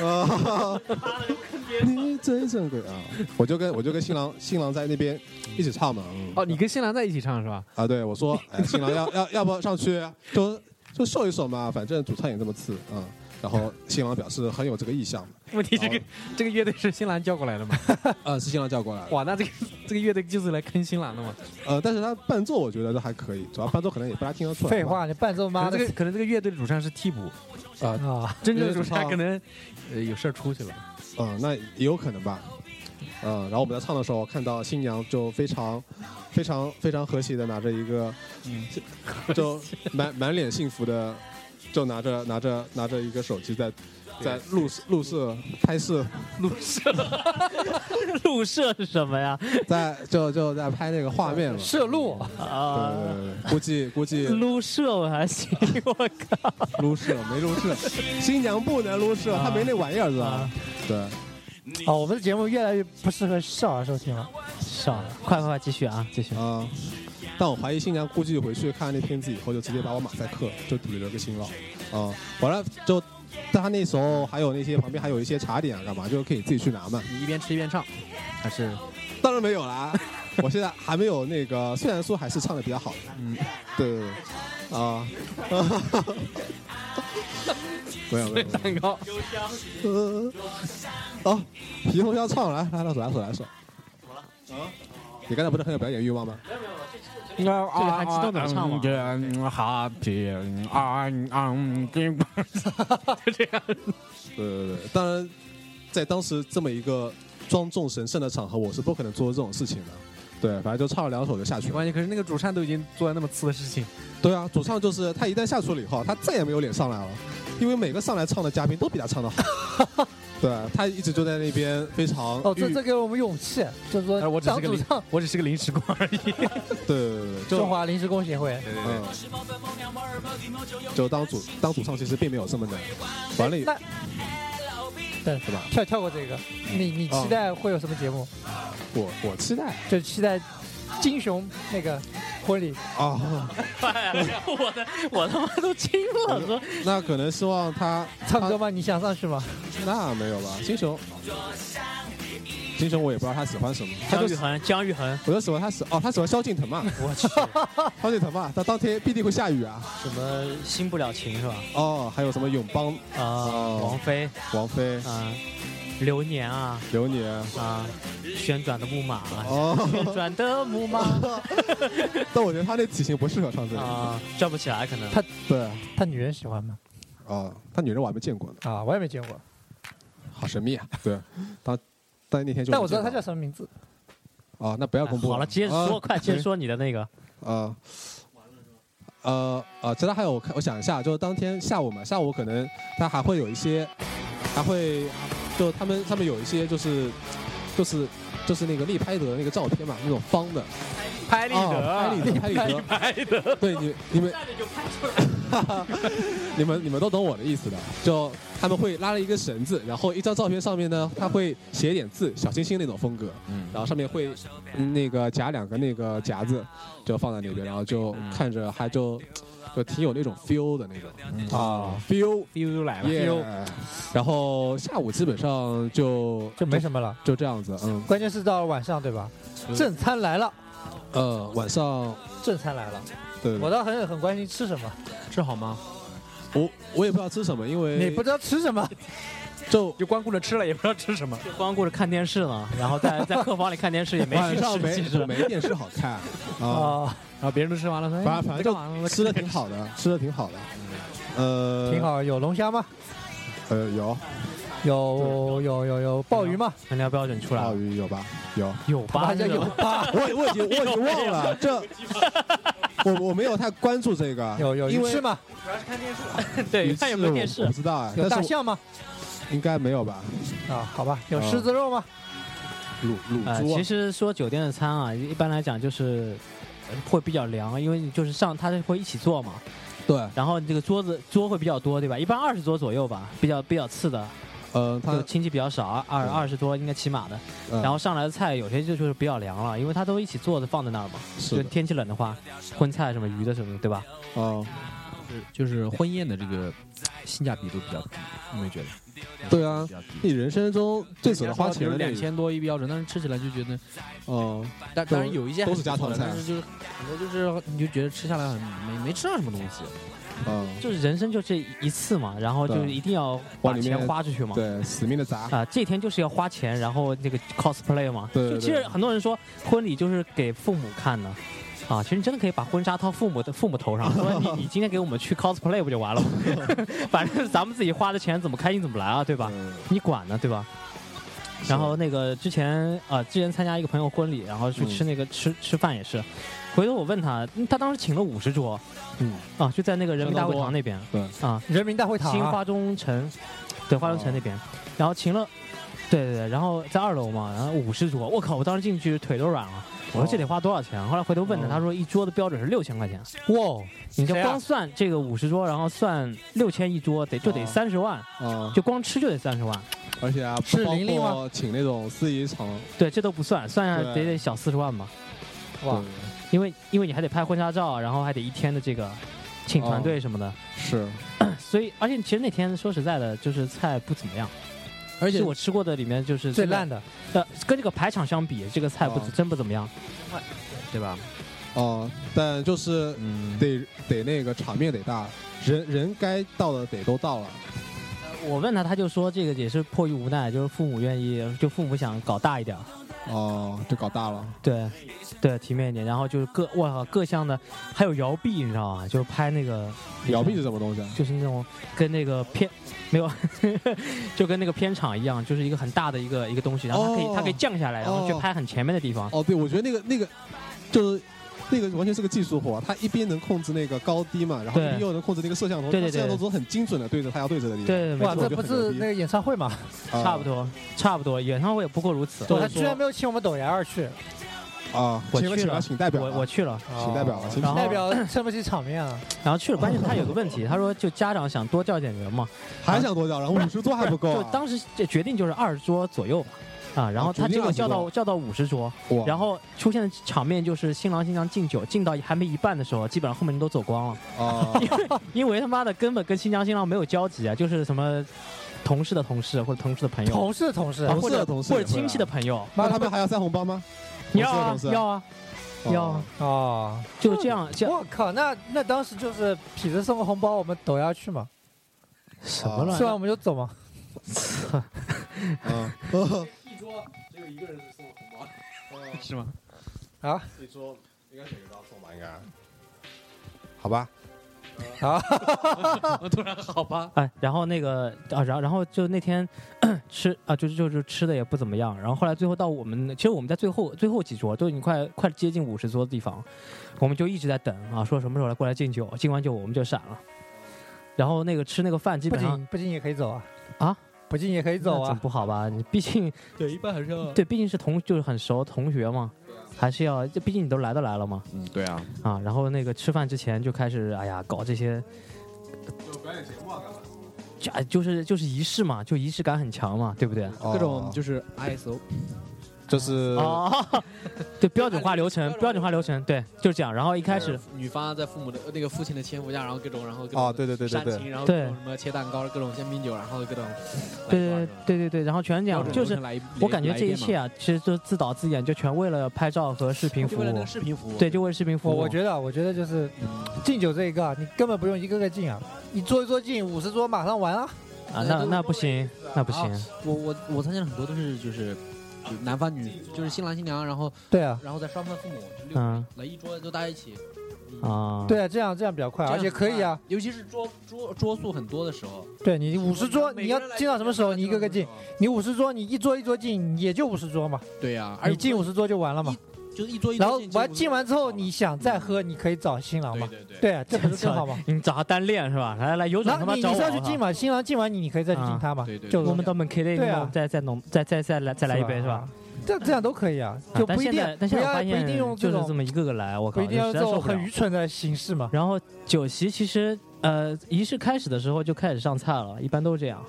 啊，你真珍贵啊，我就跟我就跟新郎新郎在那边一起唱嘛，嗯。哦，你跟新郎在一起唱是吧？啊，对我说，哎，新郎要要要不要上去就就秀一首嘛，反正主唱也这么次，嗯，然后新郎表示很有这个意向，问题这个这个乐队是新郎叫过来的吗？啊，是新郎叫过来的，哇，那这个这个乐队就是来坑新郎的嘛？呃，但是他伴奏我觉得都还可以，主要伴奏可能也不大听得出来，废，话，你伴奏可妈的这个可能这个乐队的主唱是替补，啊，啊！真正的主主唱唱可能呃有事儿出去了。嗯，那也有可能吧。嗯，然后我们在唱的时候，看到新娘就非常、非常、非常和谐的拿着一个，嗯，就满满脸幸福的，就拿着拿着拿着一个手机在在录录摄拍摄，录摄，录摄是什么呀？在就就在拍那个画面了。摄录，啊，对对对，估计估计撸摄我还行，我靠撸摄没撸摄，新娘不能撸摄，她没那玩意儿知道啊吧？！对，哦，我们的节目越来越不适合少儿收听了。少了，快快快，继续啊，继续。啊、但我怀疑新娘估计回去看那片子以后，就直接把我马赛克，就抵了个新郎。啊、完了就，但他那时候还有那些旁边还有一些茶点啊，干嘛就可以自己去拿嘛。你一边吃一边唱，还是 当然没有啦，我现在还没有那个，虽然说还是唱的比较好，嗯，对对对，啊、没有没有。蛋糕，呃，哦，皮头要唱，来来来，手来手来手。怎么了？啊？你刚才不是很有表演欲望吗？这个还激动怎么唱吗哈皮啊啊，就这样。对对对，当然，在当时这么一个庄重神圣的场合，我是不可能做这种事情的。对，反正就唱了两首就下去了。关键可是那个主唱都已经做了那么次的事情，对啊，主唱就是他一旦下去了以后，他再也没有脸上来了，因为每个上来唱的嘉宾都比他唱的好。对他一直就在那边非常哦，这这给我们勇气，就是说哎我只是个临当主唱，我只是个临时工而已。对对对中华临时工协会。嗯，就当主当主唱其实并没有这么难。完了对是吧？跳跳过这个，你你期待会有什么节目？我我期待就期待金熊那个婚礼。啊，我的我他妈都惊了，说那可能希望他 唱歌吗？你想上去吗？那没有吧？金熊，金熊我也不知道他喜欢什么，他就姜育恒，姜育恒，我就喜欢他喜哦，他喜欢萧敬腾嘛，我去，萧敬腾嘛，他当天必定会下雨啊。什么新不了情是吧？哦，还有什么永邦、啊，哦王菲王菲、啊，流年啊流年，啊，旋转的木马啊，哦，旋转的木马 但我觉得他那体型不适合唱这个。啊，转不起来可能。他对，他女人喜欢吗？啊，他女人我还没见过呢，啊，我也没见过，好神秘啊。对，他但那天就但我知道他叫什么名字。啊，那不要公布。好了，接着说，啊快接着说你的那个啊。呃呃，其他还有我看，我想一下，就是当天下午嘛，下午可能他还会有一些，还会就他们上面有一些就是就是就是那个立拍得那个照片嘛，那种方的，拍立哦得，拍立得，拍立得，拍，对你你们，你 们你们都懂我的意思的，就他们会拉了一根绳子，然后一张照片上面呢，他会写一点字，小星星那种风格，嗯。然后上面会嗯那个夹两个那个夹子，就放在那边，然后就嗯看着还就就挺有那种 feel 的那种。啊。feel。feel 来了，耶，然后下午基本上就就没什么了。就这样子，嗯，关键是到了晚上，对吧？嗯。正餐来了，呃，晚上正餐来了，对，我倒很很关心吃什么。吃好吗？我我也不知道吃什么，因为你不知道吃什么？就就光顾着吃了，也不知道吃什么。就光顾着看电视了，然后在 在客房里看电视也没去吃，晚上没没电视好看啊，啊，然后别人都吃完了，反反正就吃的挺好的，吃的挺好的，呃，挺，好。有龙虾吗？呃，有有有有有鲍鱼吗？衡量标准出来鲍，鱼有吧？有，有吧？好像有吧？我 我已经我已经忘了 这，我我没有太关注这个，有有因为鱼翅吗？对，鱼看有没有电视我不。知道啊，有大但是象吗？应该没有吧？啊，好吧。有啊狮子肉吗？卤呃，卤猪啊其实说酒店的餐啊，一般来讲就是呃会比较凉，因为你就是上他是会一起做嘛，对，然后这个桌子桌会比较多，对吧？一般二十桌左右吧，比较比较次的，呃，他就亲戚比较少，二对二十多应该起码的。嗯然后上来的菜有些就就是比较凉了，因为他都一起做的放在那儿嘛。是，就天气冷的话，荤菜什么鱼的什么的，对吧？啊，就是婚宴的这个性价比都比较低，你没觉得？对啊。你人生中最舍得花钱的那两，千多一标准，但是吃起来就觉得，嗯，但当然有一些都是家常菜但是就是很多就是你就觉得吃下来很没没吃到什么东西。嗯，就是人生就这一次嘛，然后就对一定要把钱花出去嘛。对，死命的砸，啊，这天就是要花钱，然后那个 cosplay 嘛。对对就其实很多人说婚礼就是给父母看的，啊，其实你真的可以把婚纱套父母的父母头上，说你你今天给我们去 cosplay 不就完了吗？反正咱们自己花的钱怎么开心怎么来啊，对吧？嗯你管呢，对吧？然后那个之前啊、之前参加一个朋友婚礼，然后去嗯吃那个、吃吃饭也是，回头我问他，嗯他当时请了五十桌嗯，啊，就在那个人民大会堂那边对，啊，人民大会堂啊。新花中城，对，花中城那边，然后请了，对对对，然后在二楼嘛，然后五十桌，我靠，我当时进去腿都软了。我说这得花多少钱？后来回头问他，哦他说一桌的标准是六千块钱。哇，你就光算这个五十桌，然后算六千一桌，得就得哦三十万，啊，就光吃就得三十万。而且啊，是不包玲玲吗？括请那种司仪场，对，这都不算，算下来得得小四十万吧。哇。对，因为因为你还得拍婚纱照，然后还得一天的这个请团队什么的，是，所以而且其实那天说实在的，就是菜不怎么样，而且是我吃过的里面就是最烂的。呃，跟这个排场相比，这个菜不、哦真不怎么样。对吧？哦，但就是嗯，得得那个场面得大，人人该到的得都到了。我问他，他就说这个也是迫于无奈，就是父母愿意，就父母想搞大一点，哦，就搞大了。对，对，体面一点。然后就是各我靠各项的，还有摇臂，你知道吗？就是拍那个摇臂是什么东西啊？就是那种跟那个片没有，就跟那个片场一样，就是一个很大的一个一个东西，然后它可以、哦它可以降下来，然后去哦拍很前面的地方。哦，对，我觉得那个那个就是。那个完全是个技术活，他一边能控制那个高低嘛，然后一边又能控制那个摄像头，对对对摄像头都很精准的对着他要对着的地方。对，没哇，这不是那个演唱会吗？啊。差不多，差不多，演唱会也不过如此。对，他居然没有请我们抖牙儿去，啊，我去了。请代表啊，我我去了，请代表了，请然后代表撑不起场面啊。然后去了，关键他有个问题，他说就家长想多叫点人嘛，还想多叫，然后五十桌还不够啊，就当时这决定就是二十桌左右吧。啊，然后他结果叫到叫到五十桌，然后出现的场面就是新郎新娘敬酒，敬到还没一半的时候，基本上后面人都走光了，啊，因为他妈的根本跟新娘新郎没有交集啊，就是什么同事的同事或者同事的朋友，同事的同事，同或者事的同事或者亲戚的朋友，那他们还要塞红包吗？要啊要啊要啊，哦，就这样这样我靠，那那当时就是痞子送个红包，我们抖下去嘛，什么乱吃完我们就走嘛。嗯，只有一个人是送了红包，是吗？啊，一桌应该每个都要送吧？应该，好吧？啊，我突然好吧，哎，然后那个啊，然后然后就那天吃啊，就是就是吃的也不怎么样。然后后来最后到我们，其实我们在最后最后几桌都已经快快接近五十桌的地方，我们就一直在等啊，说什么时候来过来敬酒，敬完酒我们就闪了。然后那个吃那个饭基不本上仅不仅也可以走啊，啊，不进也可以走啊，不好吧？你毕竟对，一般还是要，对，毕竟是同就是很熟同学嘛，还是要，这毕竟你都来都来了嘛嗯，对啊，啊。然后那个吃饭之前就开始哎呀搞这些。就表演节目啊，干嘛？就哎就是就是仪式嘛，就仪式感很强嘛，对不对？各种就是是 ISO，就是哦，对，标准化流程，标准化流程，对，就是这样。然后一开始，女方在父母的那个父亲的牵扶下，然后各种然后各啊，种对对对对对，然后对各种什么切蛋糕，各种香槟酒，然后各种对对对对对，然后全这样，就是我感觉这一切啊，啊，其实就自导自演，就全为了拍照和视频服务就为了那个。视频服务，对，就为了视频服务。我我觉得啊，我觉得就是敬酒这一个啊，你根本不用一个个敬啊，你桌一桌敬，五十桌马上完啊。啊，那那不行，那不行。我我我参加了很多都是就是。就男方女就是新郎新娘，然后对啊，然后再双方父母就六嗯。来一桌都大家一起啊，对啊，这样这样比较快，而且可以啊。，尤其是桌桌桌数很多的时候，对你五十桌，你要进到什么时候，你一个个进。你五十桌，你一桌一桌进，也就五十桌嘛，对呀，而你进五十桌就完了嘛。就是一桌一桌然后完敬敬完之后，你想再喝，你可以找新郎嘛。对对对，对啊，这不是更好吗？你找他单练是吧？来来来，有种他然后你你妈找我啊！上去敬嘛，新郎敬完你，你可以再去敬他嘛。对对对就我们到门 K 的，对啊再再弄，再再再来再来一杯是吧？？这这样都可以啊，啊就不一定但现在，不一定现用，就是这么一个个来，我靠，不一定要这种很愚蠢的形式嘛。然后酒席其实呃仪式开始的时候就开始上菜了，一般都是这样，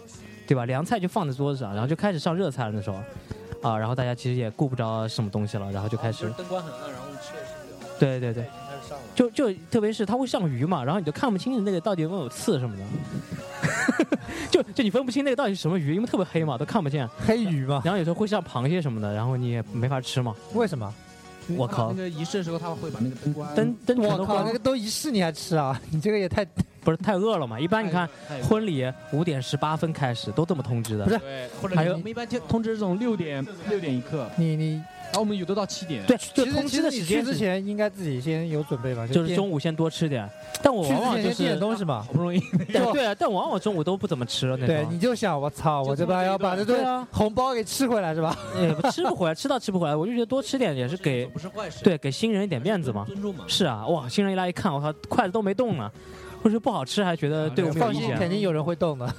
对吧？凉菜就放在桌子上，然后就开始上热菜了那时候，啊，然后大家其实也顾不着什么东西了，然后就开始，灯光很暗，然后吃也吃不了，对对对，开始上了。就就特别是它会上鱼嘛，然后你就看不清那个到底有没有刺什么的，就就你分不清那个到底是什么鱼，因为特别黑嘛，都看不见。黑鱼嘛？然后有时候会上螃蟹什么的，然后你也没法吃嘛。为什么？我靠那个仪式的时候，他们会把那个灯关灯灯我靠，那个，都仪式你还吃啊？你这个也太 不是太饿了嘛？一般你看婚礼五点十八分开始，都这么通知的。不是对，或者还有我们一般通通知这种六点六点一刻，你你然后我们有的到七点。对，就其实通知的其实你时间去之前应该自己先有准备吧，就是中午先多吃点，但我去往往就之前先订点是东西嘛好。不容易，对对啊，但往往中午都不怎么吃了那对，你就想我操，我这把要把这顿对啊，红包给吃回来是吧？也不吃不回来，吃到吃不回来，我就觉得多吃点也是给不是坏事，对给新人一点面子嘛。尊重嘛。是啊，哇，新人一来一看，我操，筷子都没动呢，或者不好吃还觉得对我们有放心，肯定有人会动的，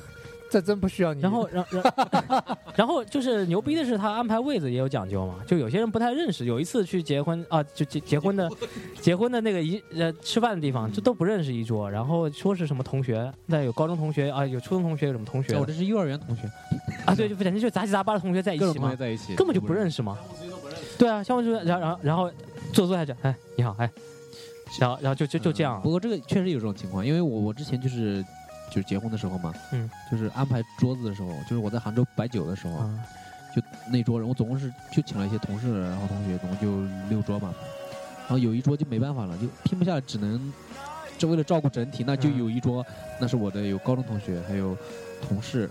这真不需要你。然后，然然 然后就是牛逼的是，他安排位子也有讲究嘛。就有些人不太认识，有一次去结婚啊，就结结婚的，结婚的那个一呃吃饭的地方，就都不认识一桌。然后说是什么同学，那有高中同学啊，有初中同学，有什么同学我这是幼儿园同学，啊？对，就反正就杂七杂八的同学在一起嘛各种同学，在一起，根本就不认识嘛。对啊，相互就是，然后然后然后坐坐下去，哎，你好，哎，然后然后就就就这样不，过这个确实有这种情况，因为我我之前就是就是结婚的时候嘛，嗯，就是安排桌子的时候，就是我在杭州摆酒的时候，啊。就那桌人，我总共是就请了一些同事，然后同学，总共就六桌嘛。然后有一桌就没办法了，就拼不下来，只能就为了照顾整体，那就嗯。有一桌，那是我的有高中同学，还有同事，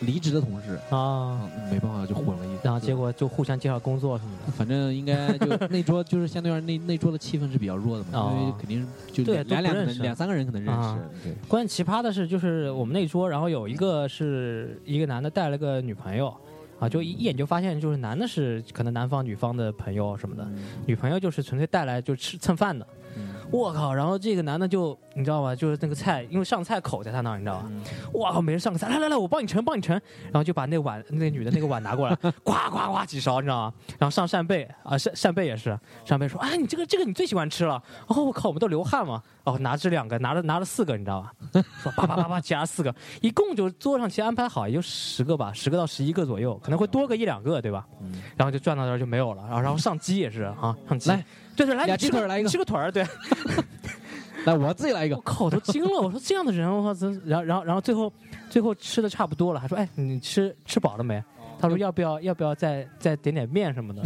离职的同事，啊，啊，没办法就混了一，然后结果就互相介绍工作什么的。反正应该就那桌就是相对而言那那桌的气氛是比较弱的嘛，因为哦肯定是就对两两两三个人可能认识啊，对，关键奇葩的是，就是我们那桌，然后有一个是一个男的带了个女朋友，啊，就一一眼就发现，就是男的是可能男方女方的朋友什么的，女朋友就是纯粹带来就吃蹭饭的。嗯我靠！然后这个男的就你知道吧，就是那个菜，因为上菜口在他那儿，你知道吧？嗯哇靠！每人上个菜，来来来，我帮你盛，帮你盛。然后就把那碗，那女的那个碗拿过来，呱呱呱几勺，你知道吗？然后上扇贝啊，扇扇贝也是，扇贝说，哎，你这个这个你最喜欢吃了。哦，我靠，我们都流汗嘛。哦，拿这两个，拿了拿了四个，你知道吧？说叭叭叭叭夹四个，一共就桌上其实安排好也就十个吧，十个到十一个左右，可能会多个一两个，对吧？嗯然后就转到这儿就没有了，然后然后上鸡也是啊，上鸡，来，对对，来俩你吃鸡腿儿来一个你吃个腿儿，对。来我自己来一个我，靠，我都惊了！我说这样的人，我靠，真然后然后然后最后最后吃的差不多了，还说哎，你吃吃饱了没？他说要不要要不要再再点点面什么的？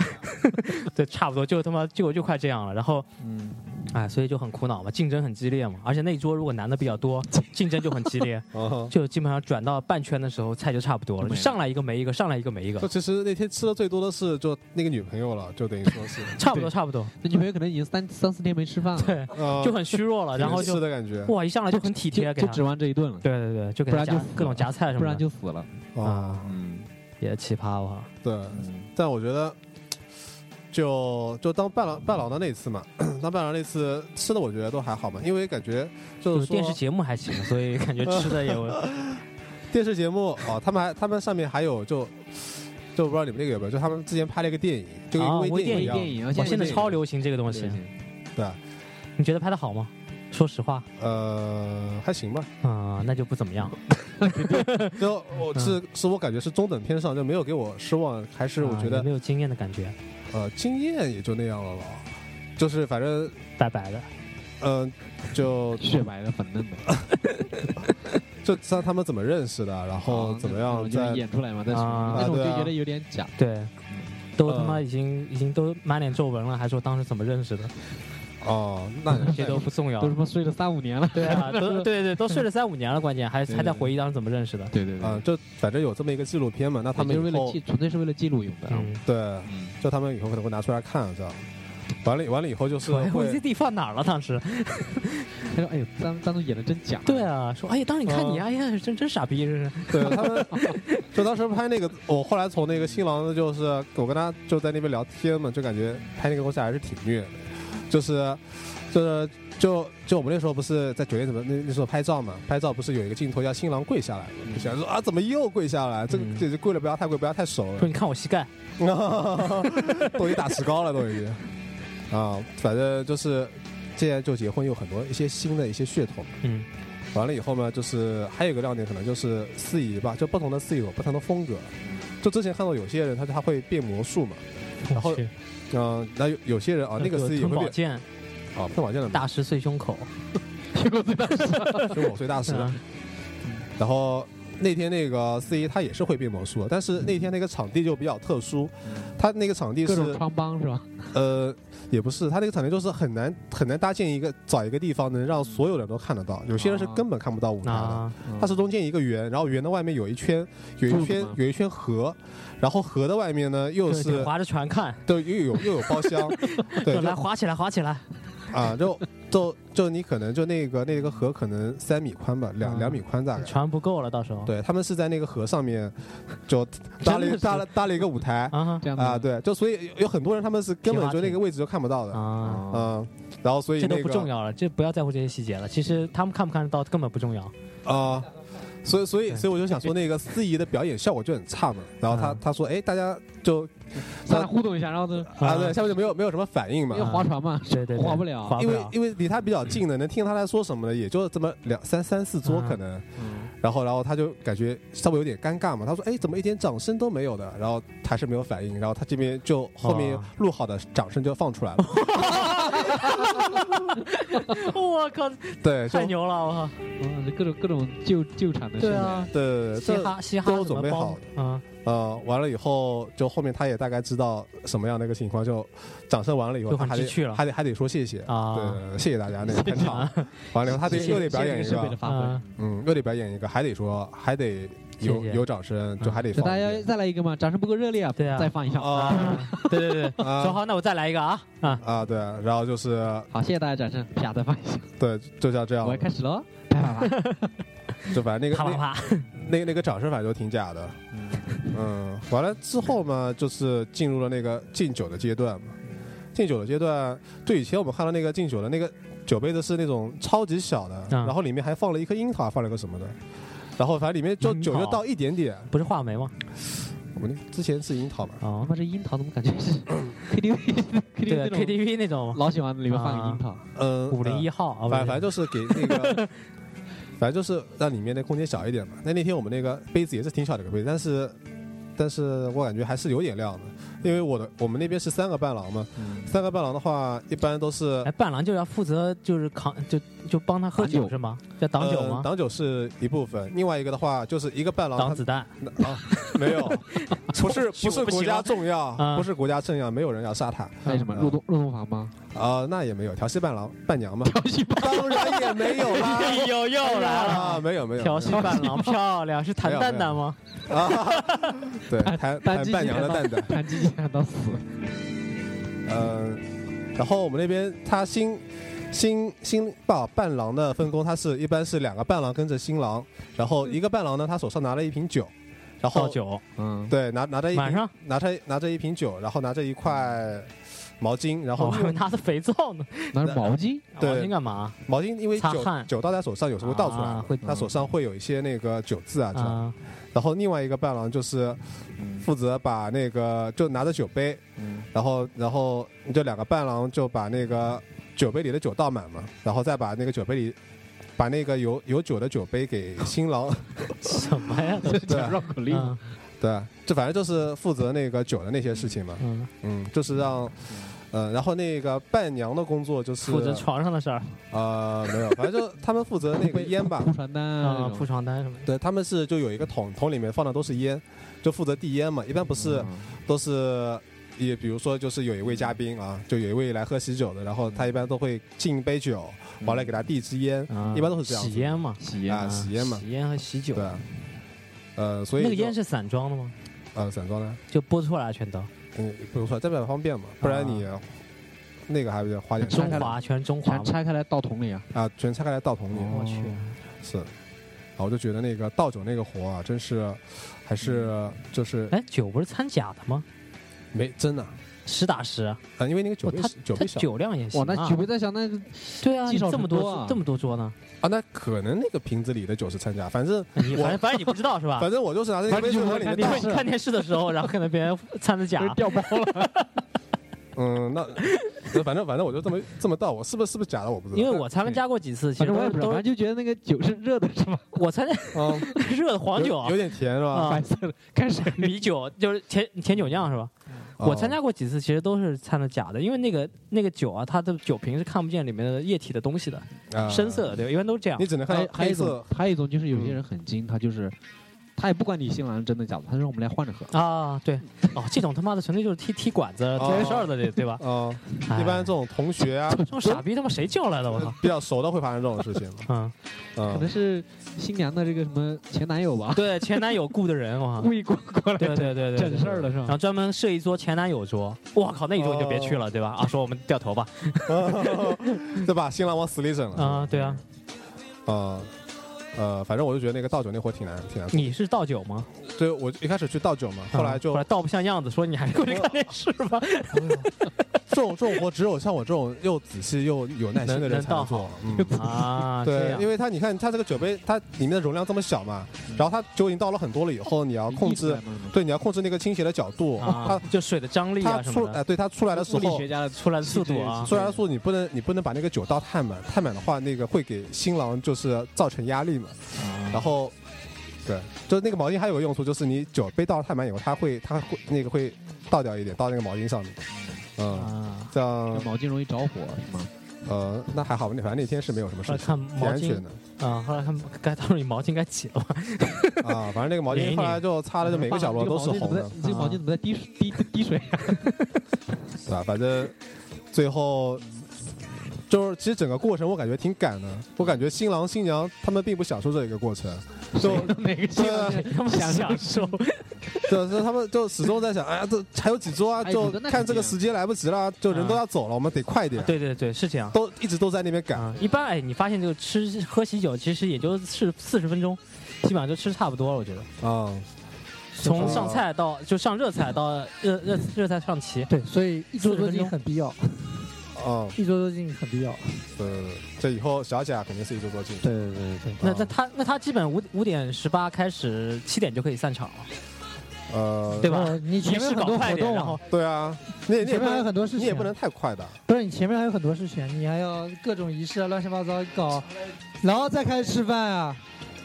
对，差不多就他妈就就快这样了。然后嗯，哎，所以就很苦恼嘛，竞争很激烈嘛。而且那一桌如果男的比较多，竞争就很激烈，啊，就基本上转到半圈的时候菜就差不多了，就上来一个没一个，上来一个没一个就，其实那天吃的最多的是就那个女朋友了，就等于说是，差不多差不多，那女朋友可能已经三三四天没吃饭了，对，呃就很虚弱了。然后就吃的感觉，哇，一上来就很体贴给他就就指，望这一顿了，对对对，就给他夹各种夹菜什么的，不然就死了。啊，啊，嗯也奇葩哇。对，嗯但我觉得，就就当伴郎伴郎的那次嘛，当伴郎那次吃的我觉得都还好嘛，因为感觉就是是电视节目还行，所以感觉吃的也有 电视节目哦，他们还他们上面还有就就不知道你们那个有没有，就他们之前拍了一个电影，就跟啊微电影一样，微电电影，哇，现在在超流行这个东西，对，你觉得拍的好吗？说实话，呃，还行吧，啊，那就不怎么样。就我是是我感觉是中等偏上，就没有给我失望，还是我觉得没有惊艳的感觉，呃经验也就那样了了，就是反正白白的。嗯、就 雪白的粉嫩的，就知道他们怎么认识的，然后啊怎么样就演出来嘛？但是啊对啊那种就觉得有点假。对，都他呃妈已经已经都满脸皱纹了，还说当时怎么认识的，哦，那 这些都不重要都。他妈睡了三五年了。对啊，都 对对，都睡了三五年了，关键还还在回忆当时怎么认识的。对对对啊、就反正有这么一个纪录片嘛，那他他们以后们是为了记，纯粹是为了记录用的。嗯，对，嗯，就他们以后可能会拿出来看，这样。完了完了以后就是我会这地放哪儿了？当时 他说：“哎呦，当当初演的真假。”对啊，说哎呀，当时你看你，哦哎呀，真真傻逼，这是。对他们，就当时拍那个，我后来从那个新郎的，就是我跟他就在那边聊天嘛，就感觉拍那个东西还是挺虐的，就是就是就就我们那时候不是在酒店怎么那那时候拍照嘛，拍照不是有一个镜头要新郎跪下来嘛，就想说啊怎么又跪下来，这个这跪了不要太跪，不要太熟了，说你看我膝盖，都已经打石膏了都已经，啊，反正就是现在就结婚有很多一些新的一些噱头。嗯，完了以后呢，就是还有一个亮点，可能就是司仪吧，就不同的司仪有不同的风格。就之前看到有些人他他会变魔术嘛，然后嗯、那有有些人啊，那个司仪会变吞宝剑，啊，配宝剑的大师碎胸口 胸口碎大师。嗯然后那天那个司仪他也是会变魔术，但是那天那个场地就比较特殊，他那个场地是各种穿帮是吧？呃也不是，他那个场地就是很难很难搭建一个找一个地方能让所有人都看得到，有些人是根本看不到舞台的。啊，它是中间一个圆，然后圆的外面有一圈，有一圈有一圈河，然后河的外面呢又是划着船看，对又有又有包厢，对，来划起来，划起来，啊，就就就你可能就那个那个河可能三米宽吧，两啊。两米宽大概。船不够了，到时候。对他们是在那个河上面，就 搭了搭了搭了一个舞台。这样啊，对，就所以有有很多人他们是根本就那个位置就看不到的，啊，嗯，然后所以这都不重要了，这不要在乎这些细节了。其实他们看不看得到根本不重要。啊，所以所以所以我就想说那个司仪的表演效果就很差嘛，然后他啊。他说哎大家就 上来互动一下，然后呢，啊对下面就没有没有什么反应嘛因为，划船嘛，对对对划不了。因为。因为离他比较近的，能听他在说什么的，也就这么两三三四桌嗯可能。嗯，然后然后他就感觉稍微有点尴尬嘛，他说：“哎，怎么一点掌声都没有的？”然后还是没有反应，然后他这边就后面哦录好的掌声就放出来了。我靠，对，太牛了！我靠，各种各种旧旧场的对啊，对，嘻哈嘻哈都准备好嗯，呃，完了以后，就后面他也大概知道什么样的一个情况，就掌声完了以后，他还得很知趣了。还得还得说谢谢。啊。对，谢谢大家那个捧场。完了以后，他得又得表演一个。嗯嗯，又得表演一个，还得说，还得有谢谢。有掌声，就还得就大家再来一个嘛，掌声不够热烈啊，对啊。再放一下。啊。啊，对对对，啊。说好，那我再来一个啊。啊，啊，对，然后就是好，谢谢大家掌声，啪，再放一下。对，就像这样。我要，开始喽，啪啪啪。就反正那个那啪啪啪，那个那个掌声反正都挺假的，嗯，完了之后嘛，就是进入了那个敬酒的阶段嘛。敬酒的阶段，就以前我们看到那个敬酒的那个酒杯子是那种超级小的，嗯然后里面还放了一颗樱桃，放了个什么的，然后反正里面就樱桃酒就倒一点点。不是话梅吗？我们之前是樱桃嘛，哦那，这樱桃怎么感觉是 KTV 对 KTV 那种 KTV 那种老喜欢里面放个樱桃，嗯，五零一号啊，反反正就是给那个，反正就是让里面的空间小一点嘛。那那天我们那个杯子也是挺小的一个杯子，但是但是我感觉还是有点亮的，因为我的我们那边是三个伴郎嘛，三个伴郎的话一般都是哎，伴郎就要负责就是扛就就帮他喝挡酒酒是吗？要挡酒呃吗？挡酒是一部分，另外一个的话就是一个伴郎他挡子弹啊没有，不是不是国家重要啊，不是国家重要，没有人要杀他还有什么嗯入洞入洞房吗？啊，那也没有调戏伴郎伴娘嘛，调戏伴，当然也没有啦。又又来了，啊，没有没有，调戏伴郎 漂亮，是谭蛋蛋吗？啊，对，弹弹伴娘的蛋蛋，弹鸡鸡弹到死。嗯，然后我们那边他新新新伴伴郎的分工，他是一般是两个伴郎跟着新郎，然后一个伴郎呢，他手上拿了一瓶酒，然后倒酒，嗯，对拿拿着一瓶晚上拿着拿着一瓶酒，然后拿着一块毛巾，然后我以为拿着肥皂呢，拿着毛巾，对 毛巾干嘛？毛巾因为酒酒倒在手上有时候会倒出来嘛啊会，他手上会有一些那个酒渍啊这样。啊，然后另外一个伴郎就是负责把那个就拿着酒杯，嗯然后然后这两个伴郎就把那个酒杯里的酒倒满嘛，然后再把那个酒杯里把那个有有酒的酒杯给新郎 什么呀？绕口令。嗯对，这反正就是负责那个酒的那些事情嘛，嗯，嗯，就是让。呃，然后那个伴娘的工作就是负责床上的事儿呃没有，反正就 他们负责那个烟吧铺，床单啊铺床单什么的。对，他们是就有一个桶，桶里面放的都是烟，就负责递烟嘛，一般不是嗯都是也比如说就是有一位嘉宾啊，就有一位来喝喜酒的，然后他一般都会敬一杯酒，完了给他递一支烟，啊一般都是这样子洗烟嘛，啊，洗烟啊，洗烟嘛，洗烟和喜酒对。啊，呃，所以那个烟是散装的吗？呃散装的，就拨出来全都嗯，不用算，这比较方便嘛，不然你那个还不得花点中华全中华全。拆开来倒桶里啊。啊，全拆开来倒桶里，我去，是，啊，我就觉得那个倒酒那个活啊，真是还是就是哎，酒不是掺假的吗？没真的实打实，啊，因为那个酒哦他杯酒杯小酒量也行哇，啊。那酒杯在想那对啊，这么多啊这么多桌呢？啊，那可能那个瓶子里的酒是掺假，反正我你反正反正你不知道是吧？反正我就是拿那个杯子往里面看电视的时候，然后看到别人掺的假，掉包了。嗯，那那反正反正我就这么这么倒，我是不是是不是假的我不知道，因为我参加过几次，其实正我也不知道，都反正就觉得那个酒是热的，是吗？我参加 嗯热的黄酒有有点甜是吧？啊白色的，开始米酒就是甜甜酒酿是吧？我参加过几次，其实都是掺的假的，因为那个那个酒啊，它的酒瓶是看不见里面的液体的东西的，啊深色的，对吧？一般都是这样你。只能看黑色还有一种，还有一种就是有些人很精，他就是他也不管你新郎真的假的，他说我们来换着喝。啊，对，哦，这种他妈的纯粹就是踢踢馆子、踢哦事儿的，对对吧？啊，哎一般这种同学啊，这种傻逼他妈谁叫来的？我操！比较熟的会发生这种事情，嗯，嗯可能是新娘的这个什么前男友吧，对，前男友雇的人，我靠故意过过来对对对对，整事儿了是吧？然后专门设一桌前男友桌，我靠，那一桌你就别去了，对吧？啊，说我们掉头吧，对吧？新郎往死里整了，啊，对啊，啊。呃，反正我就觉得那个倒酒那活挺难，挺难。你是倒酒吗？对，我一开始去倒酒嘛，后来就啊后来倒不像样子，说你还是过去看电视吧。这种这种活只有像我这种又仔细又有耐心的人才能做。嗯，啊，对，因为他你看他这个酒杯，它里面的容量这么小嘛，然后他酒已经倒了很多了以后，你要控制，对，你要控制那个倾斜的角度，啊它，就水的张力它啊什么的，出哎，对它出来的时候物理学。家的出来的速度啊 出来的速度，你不能，你不能把那个酒倒太满，太满的话，那个会给新郎就是造成压力嘛。然后，对，就是那个毛巾还有个用处，就是你酒杯倒得太满以后，它会，它会那个会倒掉一点，倒那个毛巾上面。嗯，啊，这样毛巾容易着火是吗？呃，那还好吧，那反正那天是没有什么事情，后来看挺毛巾安全的啊，后来他们该到时候你毛巾该挤了吧？啊。反正那个毛巾后来就擦了，就每个角落都是红的，你这个毛巾怎么在滴水滴滴水？对吧？反正最后就是，其实整个过程我感觉挺赶的，我感觉新郎新娘他们并不享受这一个过程，就哪个对啊他们享受？对，所以他们就始终在想，哎呀，这还有几桌啊，就看这个时间来不及了，就人都要走了，我们得快点，对对对，是这样。都一直都在那边赶。啊，一般哎，你发现这个吃喝喜酒其实也就是四十分钟，基本上就吃差不多了。我觉得啊，从上菜到就上热菜到热热热菜上齐，对，所以一桌桌40分巾钟很必要，啊，一桌多进很必要。呃，这以后小贾肯定是一桌多进。对对对对。那那他那他基本五五点十八开始，七点就可以散场了，呃，对吧？哦你前面很多活动啊。然后，对啊，你也你前面还有很多事情，你也不能太快的。不是你前面还有很多事情，你还要各种仪式啊，乱七八糟搞，然后再开始吃饭啊。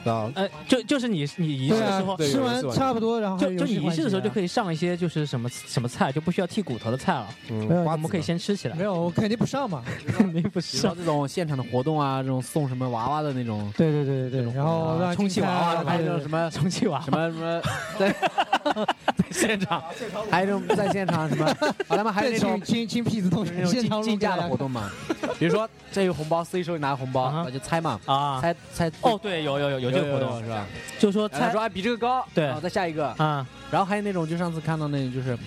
啊，呃，就就是你你仪式的时候，，对吃完差不多，然后就就你仪式的时候就可以。上一些就是什么什么菜，就不需要剔骨头的菜了，嗯没有我们可以先吃起来没。有，我肯定不上嘛。肯定不比如是说这种现场的活动啊，这种送什么娃娃的那种，对对对对对，然后让充气娃娃还有对对这种什么充气娃什么什么 在在现场，还有这种在现场什么，啊，他们还有对那种亲亲亲痞子同学那种现场竞竞价的活动嘛，比如说这有红包，，C 手里拿个红包，啊哈我就猜嘛，啊，猜猜哦，对，有有有有这个活动，是吧？就说猜说哎比这个高，对。然后再下一个，啊。然后还有那种就上次看到那种就是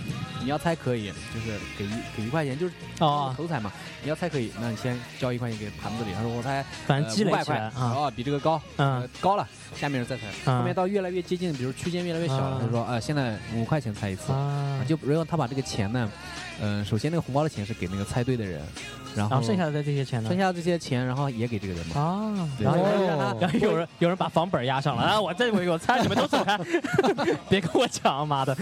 你要猜可以，就是给一给一块钱，就是哦，头彩嘛，你要猜可以，那你先交一块钱给盘子里，他说我猜反正积累块起来，啊，哦比这个高，嗯。呃高了，下面人再猜，嗯。后面到越来越接近，比如区间越来越小他说啊现在五块钱猜一次，啊，就然后他把这个钱呢，嗯，首先那个红包的钱是给那个猜对的人，然后剩下的这些钱呢剩？下的这些钱，然后也给这个人嘛。啊，对然后哦让他然后有人有人把房本压上了啊！我这我我猜你们都走开，别跟我抢，妈的！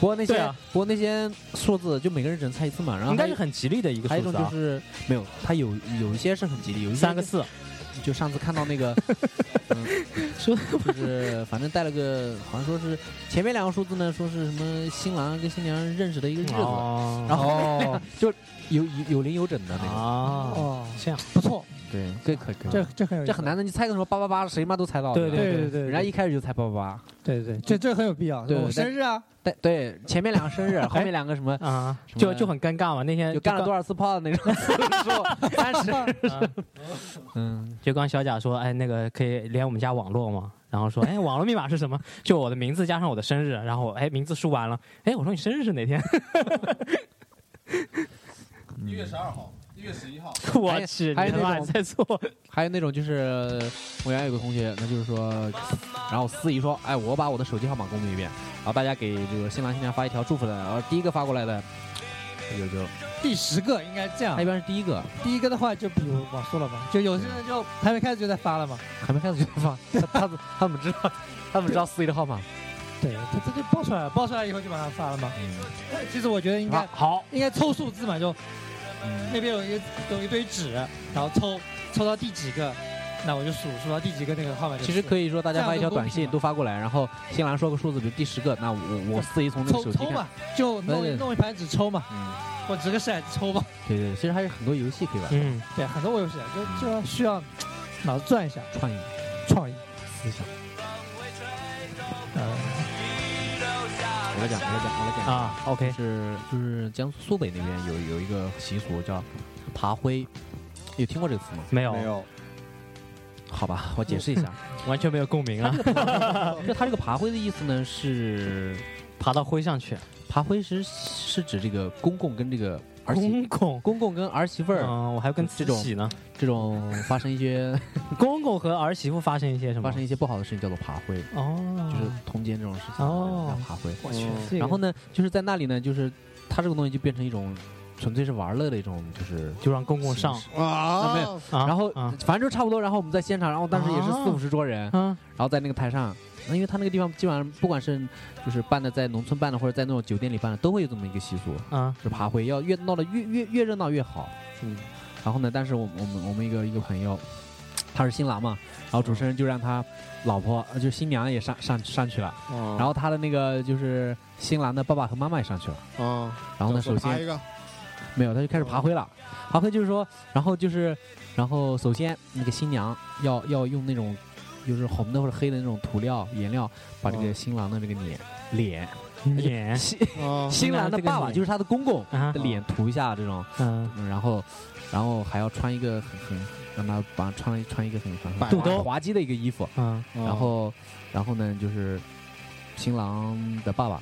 不过那些不过那些数字就每个人只能猜一次嘛，然后应该是很吉利的一个数字啊，一种就是没有，他有有一些是很吉利，有一些三个四，就上次看到那个，嗯，说就是反正带了个，好像说是前面两个数字呢，说是什么新郎跟新娘认识的一个日子，哦然后哦有有有零有整的那个，啊，哦，这样不错，对，这可以可，这这很有这很难的，你猜个什么八八八，谁妈都猜到，了对对对对对，人家一开始就猜八八八，对对，这这很有必要。对我生日啊，对对，前面两个生日，后面两个什么。啊，就就很尴尬嘛。那天就干了多少？次炮的那种次数，三十。啊嗯，就刚小贾说，哎，那个可以连我们家网络吗？然后说，哎，网络密码是什么？就我的名字加上我的生日。然后，哎，名字输完了，哎，我说你生日是哪天？一月十二号，一月十一号。我去，还有那种在做。还有那种就是我原来有个同学，那就是说，然后司仪说，哎，我把我的手机号码公布一遍，然后大家给这个新郎新娘发一条祝福的，然后第一个发过来的，有就第十个应该这样他一。般是第一个，第一个的话，就比如我说了吧，就有些人就还没开始就在发了嘛。还没开始就在发，他他他怎么知道？他怎么知道司仪的号码？对，他这就报出来了，报出来以后就马上发了嘛。嗯其实我觉得应该啊好，应该凑数字嘛，就嗯那边有一个有一堆纸，然后抽抽到第几个，那我就数数到第几个那个号码就。其实可以以说大家发一条短信都发过来，然后新郎说个数字，比如第十个，那我我司仪从那个手机抽抽嘛，，就弄弄一盘纸抽嘛，嗯，或掷个骰子抽嘛。对对，其实还有很多游戏可以玩，嗯，对，很多游戏就就就需要脑子转一下，创意创意。思想。我来讲，我来讲，我来讲。啊，OK，是就是江苏苏北那边有有一个习俗叫爬灰，有听过这个词吗？没有，没有，好吧，我解释一下，完全没有共鸣啊！就它这个爬灰的意思呢是爬到灰上去，爬灰是是指这个公公跟这个儿媳公公，公公跟儿媳妇儿嗯，我还跟这种慈禧呢。这种发生一些 公公和儿媳妇发生一些什么？发生一些不好的事情叫做爬灰，哦，就是通奸这种事情哦。叫爬灰。我去嗯，然后呢，就是在那里呢，就是它这个东西就变成一种纯粹是玩乐的一种，就是就让公公上。啊。没有。啊，然后啊。反正就差不多，然后我们在现场，然后当时也是四啊五十桌人，嗯。然后在那个台上，那因为他那个地方基本上不管是就是办的在农村办的，或者在那种酒店里办的，都会有这么一个习俗，啊是爬灰，要越闹得越越越热闹越好。嗯，然后呢，但是我们我们我们一个一个朋友，他是新郎嘛，然后主持人就让他老婆，呃就新娘也上上上去了，然然后他的那个就是新郎的爸爸和妈妈也上去了。嗯，然后呢，首先一个，没有，他就开始爬灰了。爬灰就是说，然后就是，然后首先那个新娘要要用那种就是红的或者黑的那种涂料颜料，把这个哦。新郎的这个脸脸脸。新啊，新郎的爸爸就是他的公公啊。的脸涂一下这种，嗯嗯。然后然后还要穿一个很很让他把穿穿一个很很很肚滑兜滑稽的一个衣服，嗯。然后然后呢就是新郎的爸爸，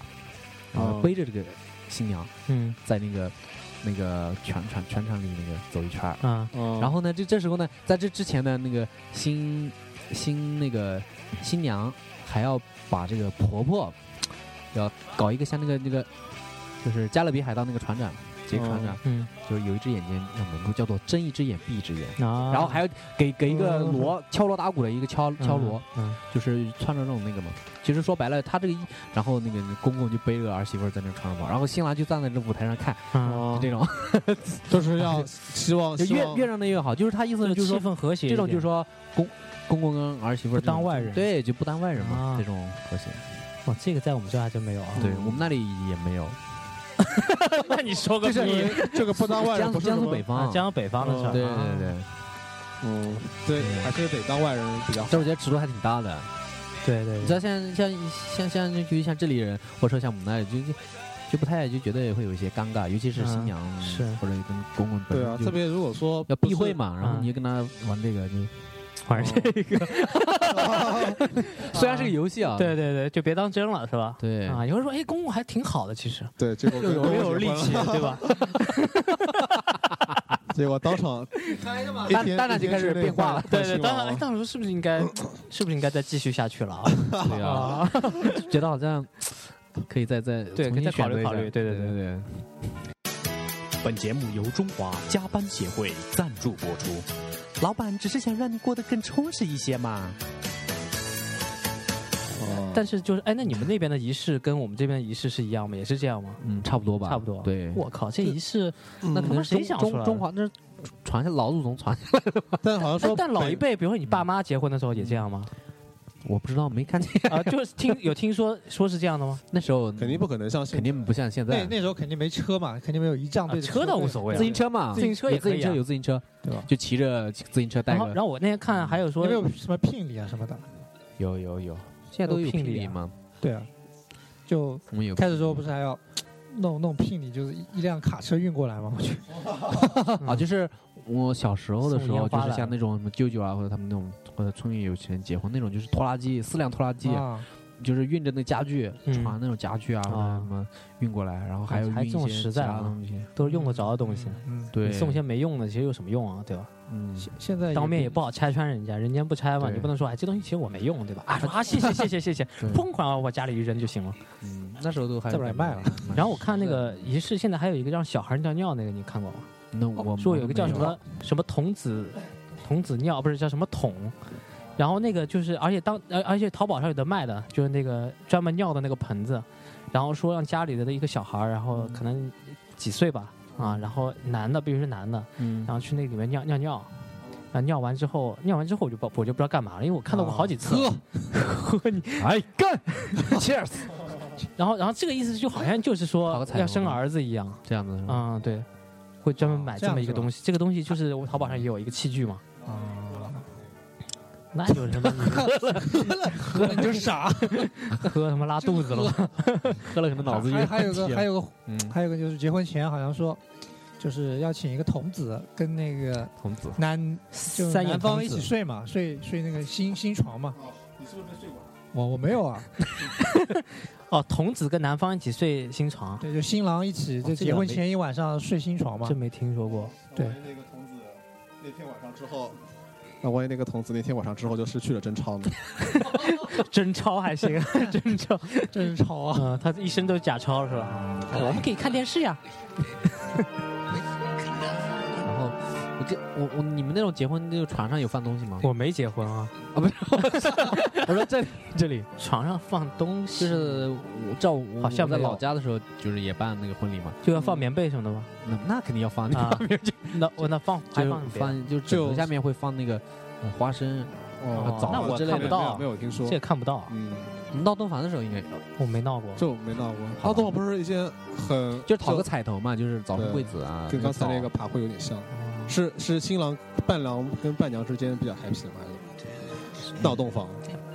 然后哦。背着这个新娘嗯。在那个那个全场全场里那个走一圈儿。啊嗯，然后呢，这这时候呢，在这之前呢，那个新新那个新娘还要把这个婆婆要搞一个像那个那个，就是加勒比海盗那个船长，杰克船长，嗯就是有一只眼睛要蒙住，叫做睁一只眼闭一只眼。啊，然后还要给给一个嗯锣敲锣打鼓的一个敲敲锣，嗯就是穿着那种那个嘛。其实说白了，他这个一，然后那个公公就背着个儿媳妇在那唱嘛，然后新郎就站在这舞台上看，嗯，哦就这种，就是要希望就越越让的越好。就是他意思就是说，气氛和谐，这种就是说公公公跟儿媳妇不当外人对，就不当外人嘛啊，这种和谐。哇，这个在我们这还真没有啊。对我们那里也没有，那你说个就是屁这个不当外人江不是什么江苏北方。啊，，江苏北方的是吧？对对啊对，嗯，对，还是得当外人比较好。但我觉得尺度还挺大的。对对对。你知道像像像像就就像这里人，或者说像我们那里就就就不太就觉得会有一些尴尬，尤其是新嗯娘是。或者跟公公本对啊，身就特别如果说要避讳嘛，然后嗯你就跟他玩这个，就玩这个，虽然是个游戏啊，对对对，就别当真了，是吧？对啊，有人说，哎，公公还挺好的，其实对，结果跟又有力气，对吧？结果当场一天当当然就开始变化了对对，当当时是不是应该，是不是应该再继续下去了啊？对啊，觉得好像可以再再对可以再考虑考虑对对对对对。本节目由中华加班协会赞助播出。老板只是想让你过得更充实一些嘛。哦但是就是，哎，那你们那边的仪式跟我们这边的仪式是一样吗？也是这样吗？嗯，差不多吧，差不多。对，我靠，这仪式，那他妈谁想出来的中中华那是传下老祖宗传下来的，但好像说，哎但老一辈，比如说你爸妈结婚的时候也这样吗？我不知道没看见。啊，就是听有听说说是这样的吗？那时候肯定不可能像现肯定不像现那在，那时候肯定没车嘛，肯定没有仪仗队的啊车倒无所谓啊自行车嘛，自行车也有自行车可以啊有自行车，对吧？就骑着自行车带然后，然后我那天看还有说有没有什么聘礼啊什么的？有有有，现在都有有聘礼吗？对啊，就我们有开始时候不是还要 弄弄聘礼，就是一一辆卡车运过来吗，我去。啊，就是我小时候的时候，就是像那种什么舅舅啊，或者他们那种或者村里有钱人结婚那种，就是拖拉机四辆拖拉机，啊，就是运着那家具，嗯传那种家具啊或者啊什么运过来，然后还有还这种运一些其实在啊他的东西。都是用得着的东西，嗯，对，你送些没用的，其实有什么用啊？对吧？嗯，现现在当面也不好拆穿人家，人家不拆嘛，对你不能说哎这东西其实我没用，对吧？啊 说啊谢谢谢谢谢谢，对疯狂往我家里一扔就行了。嗯，那时候都还再不来卖了。然后我看那个仪式，现在还有一个让小孩尿尿那个，你看过吗？那我说有一个叫什么什么童子童子尿，不是叫什么桶。然后那个就是，而且当而而且淘宝上有的卖的，就是那个专门尿的那个盆子，然后说让家里的一个小孩儿，然后可能几岁吧，啊，然后男的必须是男的，嗯。然后去那里面尿尿尿，啊，尿完之后，尿完之后我就不我就不知道干嘛了，因为我看到过好几次。喝 你哎干，Cheers，然后然后这个意思就好像就是说要生儿子一样，这样子嗯，对，会专门买这么一个东西。这个东西就是我淘宝上也有一个器具嘛，啊，那 就是什么你喝了你就傻。喝他妈拉肚子了？喝了可能脑子就还还有个还有个嗯还有个就是结婚前好像说，就是要请一个童子跟那个童子，男就男方一起睡嘛，睡睡那个新新床嘛。你是不是没睡过？我我没有啊，哦，童子跟男方一起睡新床，对，就新郎一起，就结婚前一晚上睡新床嘛真。没听说过。对那天晚上之后，那万一那个童子那天晚上之后就失去了贞操呢？真钞还行，真钞，真是吵啊！嗯，他一身都是假钞是吧？我们可以看电视呀。我这我我你们那种结婚那个床上有放东西吗？我没结婚啊，啊不是 我说这里这里床上放东西就是我照我好像我在老家的时候就是也办那个婚礼嘛，就要放棉被什么的吗？那那肯定要放，那那我那放还就放放就枕头下面会放那个呃花生，哦枣那我看不到没有没有听说这。也看不到，嗯，闹洞房的时候应该有，我没闹过。就没闹过。闹洞房不是一些很就是讨个彩头嘛，就是早生对贵子啊。跟刚才那个爬会有点像，哦是是新郎伴郎跟伴娘之间比较 happy 的嘛？还是闹洞房？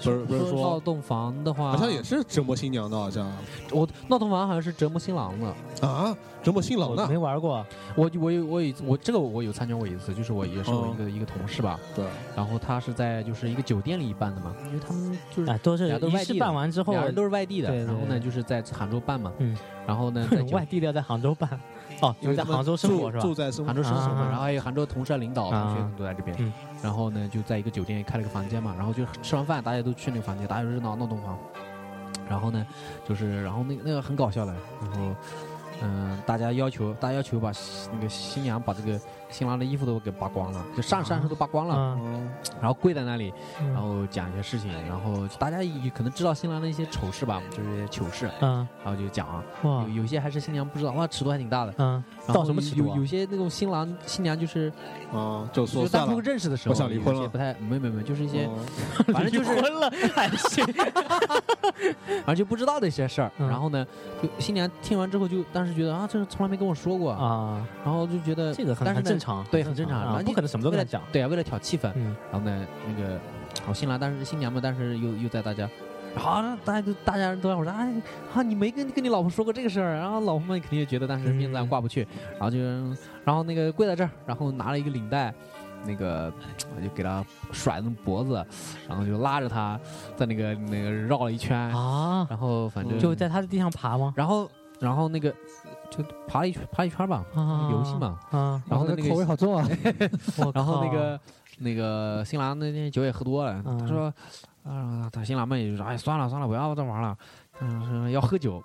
不是不是说闹，洞房的话，好像也是折磨新娘的，好像。我闹洞房好像是折磨新郎的。啊，折磨新郎的。没玩过，我我有我有我这个我有参加过一次，就是我也是我哦。一个、一个同事吧，对，然后他是在就是一个酒店里办的嘛，因为他们就是哎，都是仪式俩都是外地的办完之后，俩人都是外地的，对对然后呢就是在杭州办嘛，嗯，然后呢 外地的要在杭州办，哦，因为在杭州生活是吧？住住？在生杭州生活然后还有杭州同事啊、领导、同学啊都在这边嗯，然后呢就在一个酒店开了个房间嘛，然后就吃完饭大家都去那个房间，大家就热闹闹洞房，然后呢就是然后那个那个很搞笑的，然后嗯、大家要求大家要求把那个新娘把这个新郎的衣服都给扒光了，就上上身都扒光了，然后跪在那里，嗯。然后讲一些事情，然后大家也可能知道新郎的一些丑事吧，就是糗事，嗯，然后就讲啊，哇。有，有些还是新娘不知道，哇，尺度还挺大的。嗯，然后到什么尺度啊有有些那种新郎新娘就是啊，就是当初，认识的时候，我想离婚了不太没没没，就是一些嗯反正就是 离婚了还行，反正就不知道的一些事儿。嗯。然后呢，就新娘听完之后就当时觉得啊，这个从来没跟我说过，啊，然后就觉得这个但是呢很正常，对，很正常，不可能什么都跟他讲，对啊，为了挑气氛，嗯然后呢，那个好新郎，但是新娘嘛，但是又又在大家。好，那大家都大家都在说，哎，啊，你没跟跟你老婆说过这个事儿，然后老婆们肯定也觉得当时面子上挂不去，然后就，然后那个跪在这儿，然后拿了一个领带，那个就给他甩那脖子，然后就拉着他在那个那个绕了一圈，啊，然后反正就在他的地上爬吗？然后然后那个就爬了一圈爬一圈吧，啊，游戏嘛，啊，然后呢那个口味好重啊！然后那个那个新郎那天酒也喝多了，嗯他说啊，他新郎们也就说，哎，算了算了，不要再玩了，嗯，说要喝酒，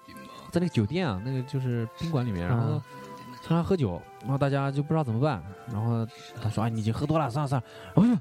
在那个酒店啊，那个就是宾馆里面，然后嗯新郎喝酒，然后大家就不知道怎么办，然后他说，哎，你已经喝多了，算了算了，啊不去，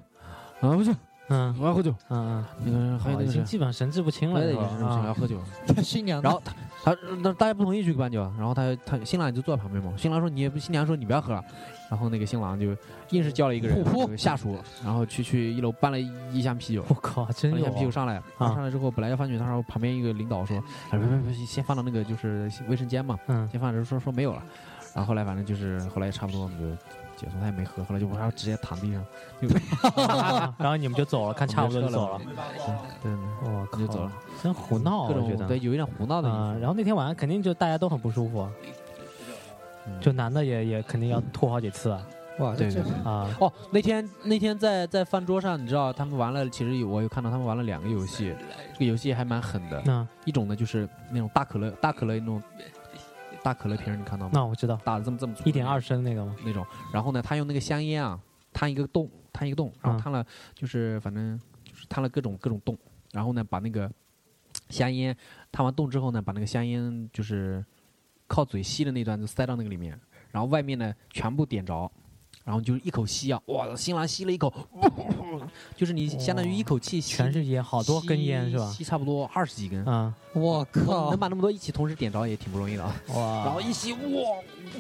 啊不去，嗯我要喝酒，嗯嗯那个还有嗯，已经那个谁。基本上神志不清了，要啊喝酒，新娘，然后他他那大家不同意去搬酒，然后他他新郎就坐在旁边嘛，新郎说你也不，新娘说你不要喝了，然后那个新郎就硬是叫了一个人下属，然后去去一楼搬了一箱啤酒，我靠，真一箱啤酒上来，啊上来之后本来要放进去，他说旁边一个领导说，哎别别别，先放到那个就是卫生间嘛，嗯先放着说说没有了，然后后来反正就是后来也差不多我们就结束，他也没喝，后来就然后直接躺地上，就 然后你们就走了，看差不多就走了，对，我靠，就走了，真胡闹，各我觉得。种对有一点胡闹的意啊，思，然后那天晚上肯定就大家都很不舒服，嗯。就男的也也肯定要吐好几次啊。哇，这对对。这啊。哦，那天那天在在饭桌上，你知道他们玩了，其实有我有看到他们玩了两个游戏，这个游戏还蛮狠的。嗯。一种呢就是那种大可乐大可乐那种大可乐瓶，你看到吗？那我知道，打的这么这么粗一点二升那个吗？那种，然后呢，他用那个香烟啊摊一个洞，摊一个洞，然后嗯摊了就是反正就是摊了各种各种洞，然后呢把那个香烟摊完洞之后呢，把那个香烟就是靠嘴吸的那段就塞到那个里面，然后外面呢全部点着。然后就是一口吸啊，哇！新郎吸了一口，就是你相当于一口气吸全是烟，好多根烟是吧？吸差不多二十几根，啊我靠能，把那么多一起同时点着也挺不容易的啊。哇，然后一吸，哇！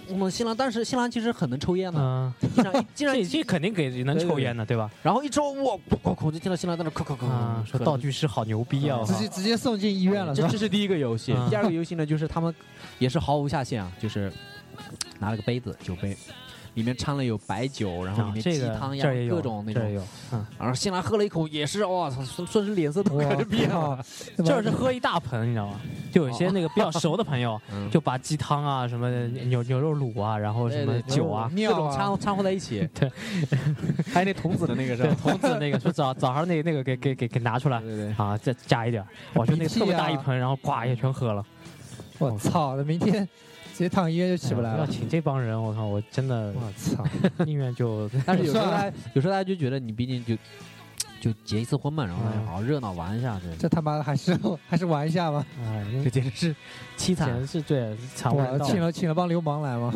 我们新郎当时新郎其实很能抽烟的，嗯，经常经常 这这肯定给能抽烟的对吧？然后一抽，哇，哐哐哐，就听到新郎在那哐哐哐啊，说道具师好牛逼啊！直接直接送进医院了这这？是第一个游戏嗯。第二个游戏呢，就是他们也是毫无下限啊，就是拿了个杯子，酒杯。里面掺了有白酒，然后里面这个汤呀这儿也，有各种那种，然后新郎喝了一口，也是哇操，顺顺时脸色都开始变了。靠，这是喝一大盆，你知道吗？就有些那个比较熟的朋友，嗯就把鸡汤啊、什么牛牛肉卤啊，然后什么酒啊，各种啊，掺掺和在一起。对，还有那童子的那个是吧？童子那个说早早上那个那个给给给给拿出来对对。啊，再加一点儿，我就那个特别大一啊盆，然后呱也全喝了，我操，那明天直接躺医院就起不来了。要请这帮人，我靠，我真的我操，宁愿就但是有时候他有时候大家就觉得你毕竟就就结一次婚嘛，然后大家好好热闹玩一下，这这他妈的还是还是玩一下吧。这简直是凄惨简。直是对惨我人道。请了请了帮流氓来吗？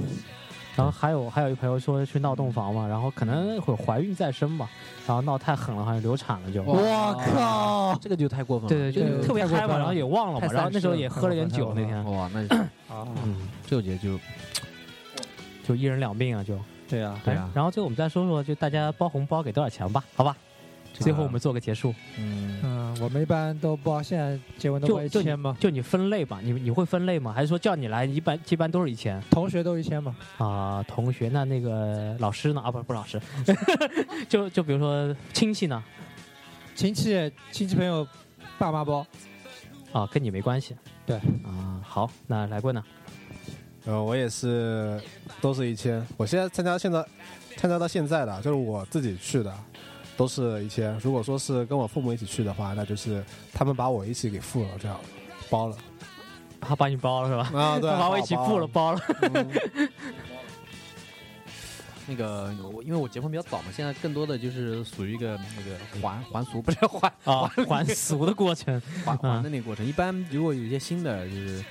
然后还有还有一朋友说去闹洞房嘛，然后可能会怀孕再生吧，然后闹太狠了，好像流产了就。我靠！这个就太过分了。对对，就对特别嗨嘛，然后也忘了嘛，然后那时候也喝了点酒那天，哇，那啊，嗯，这我觉得就就一人两命啊就。对啊，对啊然后最后我们再说说，就大家包红包给多少钱吧，好吧？最后我们做个结束，嗯，嗯，我们一般都报，现在结婚都报就就一千吗？就你分类吧，你你会分类吗？还是说叫你来一般一般都是一千同学都一千吗？啊？同学那那个老师呢？啊不不是老师，就就比如说亲戚呢？亲戚亲戚朋友爸妈包，啊，跟你没关系。对啊，好，那来过呢？呃，我也是，都是一千。我现在参加现在参加到现在的，就是我自己去的，都是一些。如果说是跟我父母一起去的话，那就是他们把我一起给付了，这样包了他把你包了是吧？啊，对，他把我一起付了，包了。那个我因为我结婚比较早嘛，现在更多的就是属于一个那个还 还俗，不是还啊，还俗的过程，还还的那个过程。一般如果有一些新的就是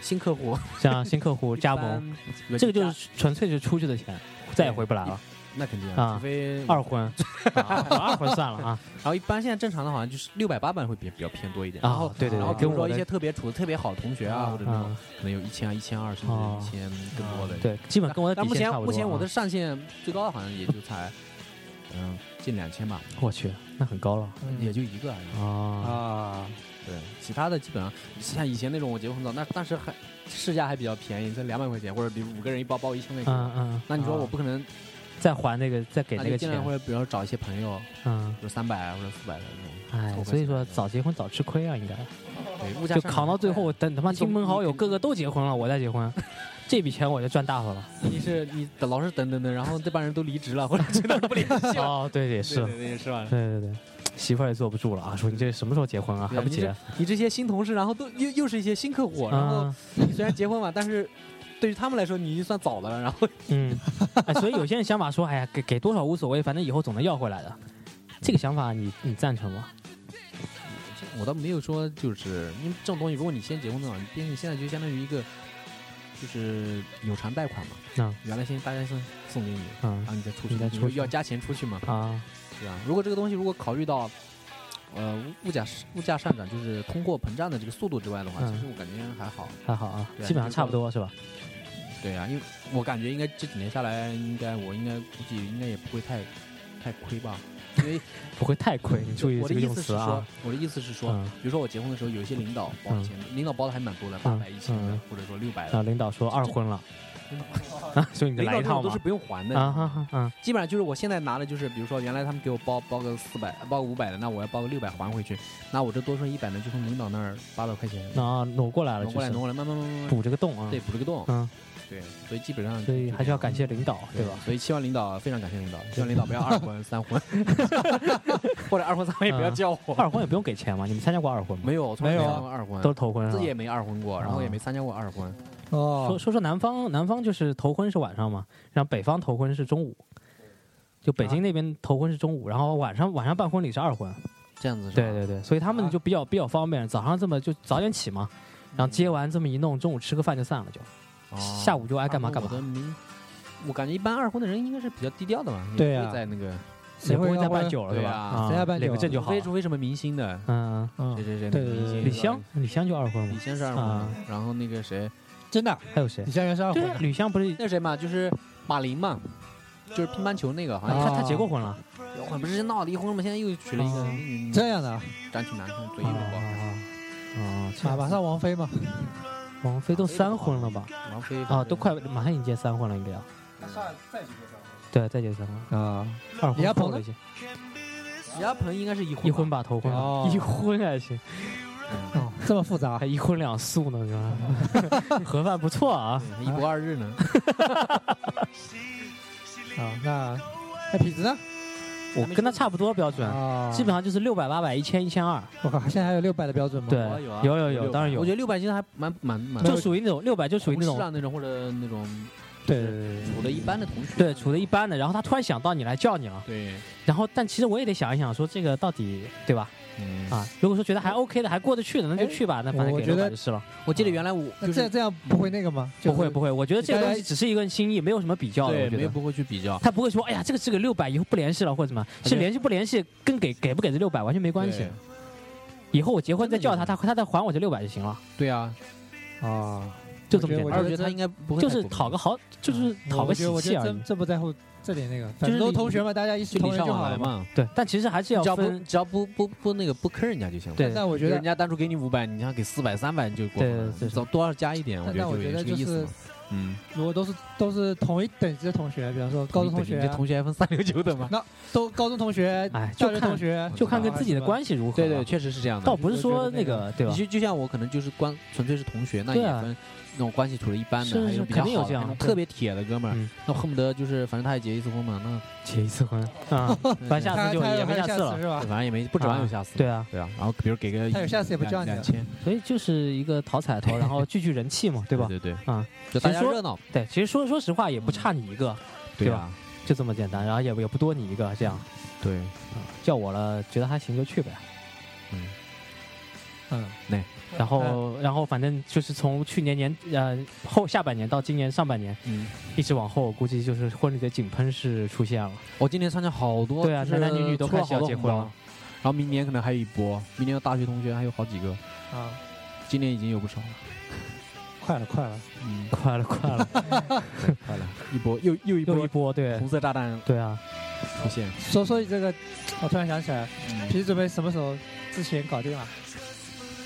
新客户像新客户加盟，，这个就是纯粹是出去的钱，再也回不来了。那肯定啊除非二婚，啊二婚算了啊。然后一般现在正常的好像就是六百八百会比比较偏多一点，然后啊，对对对，然后比跟我的如说一些特别处的特别好的同学啊，或者那种啊，可能有一千啊、一千二，甚至哦一千更多的。对，基本跟我的但目前底线差不多。啊目前我的上限最高的好像也就才嗯近两千吧，我去，那很高了也就一个而已。啊。啊，对，其他的基本上像以前那种我结婚很早，那当时还市价还比较便宜，才两百块钱，或者比如五个人一包包一千块钱。嗯嗯，那你说啊我不可能再还那个，再给那个钱或者比如说找一些朋友，嗯，比如三百或者四百的那种。哎，所以说早结婚早吃亏啊，应该对，物价就扛到最后，等他妈亲朋好友你个个都结婚了，我再结婚，这笔钱我就赚大发了。你是你等老是等等等，然后这帮人都离职了，或者去哪儿都不联系了。哦，对，对对对是吧？对对对，媳妇儿也坐不住了啊，说你这什么时候结婚啊，还不结？你这些新同事，然后都又又是一些新客户，然后虽然结婚晚，但是对于他们来说你已经算早的了。然后 嗯，哎，所以有些人想法说，哎呀，给给多少无所谓，反正以后总能要回来的。这个想法你你赞成吗？我倒没有说，就是因为这种东西，如果你先结婚的话，毕竟现在就相当于一个就是有偿贷款嘛。嗯原来先大家先送给你，嗯然后你再出去，你再出去要加钱出去嘛，啊，对吧？如果这个东西如果考虑到呃物物价物价上涨，就是通货膨胀的这个速度之外的话，嗯其实我感觉还好。还好啊，对基本上差不多是吧？对啊，因为我感觉应该这几年下来，应该我应该估计应该也不会太太亏吧，因为 不会太亏，你注意我的意这个用思是说词啊。，我的意思是说，嗯比如说我结婚的时候，有一些领导包的钱，领导包的还蛮多的，八百、一千的嗯，或者说六百啊，的，领导说二婚了，啊，所以你就领导来一套嘛这种都是。不用还的。啊哈哈，嗯基本上就是我现在拿的就是，比如说原来他们给我包包个四百，包个五百的，那我要包个六百还回去，那我这多出一百呢，就从领导那儿八百块钱啊，挪过来了，就是挪过来挪过来，慢慢慢慢慢慢补这个洞啊。对，补这个洞，嗯，对，所以基本上所以还是要感谢。领导，对吧？所以希望领导非常感谢领导，希望领导不要二婚三婚，或者二婚三婚也不要叫我。二婚也不用给钱嘛，你们参加过二婚吗？没有，从来没有二婚，都是头婚自己也没二婚过，然后也没参加过二婚。哦说，说说南方，南方就是头婚是晚上嘛，然后北方头婚是中午，就北京那边头婚是中午，然后晚上晚上办婚礼是二婚。这样子是吧？对对对，所以他们就比较比较方便，早上这么就早点起嘛，然后接完这么一弄，中午吃个饭就散了就，哦下午就爱干嘛干嘛。明，我感觉一般二婚的人应该是比较低调的嘛，对啊。会在那个，谁会在办酒了对吧？谁要办酒啊？领个证就好。除非。除非什么明星的，嗯，嗯。谁，谁谁，对对对明星李湘，李湘就二婚李，湘是二婚嘛啊，然后那个谁，真的，还有谁？李？湘原是二婚。对啊，吕湘不是那谁嘛，就是马琳嘛，就是乒乓球那个，好像。啊他他结过婚了。结婚不是闹离婚了吗？现在又娶了一个。这样的啊，长挺难看，嘴一啊不好。啊，马马上王菲嘛，王菲都三婚了吧？王菲啊，都快马上已经结三婚了，应该要。对，再结三婚，啊，二婚李亚鹏了李亚鹏应该是已婚婚吧，头婚一婚还行，嗯。哦，这么复杂？还，一婚两素呢，是吧？盒饭不错啊。一不二日呢。啊，那那痞子呢？我跟他差不多标准，啊，基本上就是六百、八百、一千、一千二。我靠，现在还有六百的标准吗？对有啊有啊，有有有，当然有我觉。得六百其实还蛮蛮蛮，就属于那种六百，就属于那种那种或者那种对对对处的一般的同学。对处的一般的，然后他突然想到你来叫你了，对，然后但其实我也得想一想，说这个到底对吧？嗯啊，如果说觉得还 OK 的，还过得去的，那就去吧，那反正给我觉得就是了。我记得原来我那这就是这样不会那个吗？不会不会，我觉得这个东西只是一个心意，没有什么比较的。我觉得对没有不会去比较，他不会说，哎呀，这个是个六百，以后不联系了或者什么是联系不联系跟给给不给这六百完全没关系。以后我结婚再叫他，他他再还我这六百就行了，对啊，啊，就这么简单我觉得。而且他应该不会就是讨个好，就是讨个喜气而已得真。真不在乎这点那个，就是都礼同学嘛，大家一视就礼尚同仁就好了往来。嘛。对，但其实还是只要不分，只要不不不那个不坑人家就行了。对但我觉得，人家单独给你五百，你想给四百、三百就过分了。对对对总多少加一点，我但觉得就但我觉得就是也是个意思嘛。嗯，如果都是都是同一等级的同学，比方说高中同学啊，你这同学还分三六九等吗？都高中同学、哎，就大学看同学，就看跟自己的。关系如何。对对，，确实是这样的。倒不是说那那个对吧你？就就像我可能就是光纯粹是同学，那也啊分那种关系处的一般的，还是是有比较肯定有这样对好的那种特别铁的哥们儿嗯，那恨不得就是反正他也结一次婚嘛，那结一次婚啊，反正下次就也没下次了。是吧？反正也没不指望有下次。对啊，对啊，然后比如给个他有下次也不叫你了两千，所以就是一个讨彩头，然后聚聚人气嘛，对吧？对对，啊，就大家热闹，对，其实说说实话也不差你一个，对吧？啊，就这么简单，然后也也不多你一个，这样。对，叫我了，觉得还行就去呗。嗯，嗯，然后然后反正就是从去年年呃后下半年到今年上半年，嗯，一直往后，估计就是婚礼的井喷式出现了。我今年参加好多，对啊男男女女都开始要结婚了，然后明年可能还有一波，明年的大学同学还有好几个，啊，今年已经有不少了，快了 快了，嗯，快了快了，快了，一波又又一波又一波，对红色炸弹对啊，出现，说说这个，我突然想起来，嗯。皮准备什么时候之前搞定了？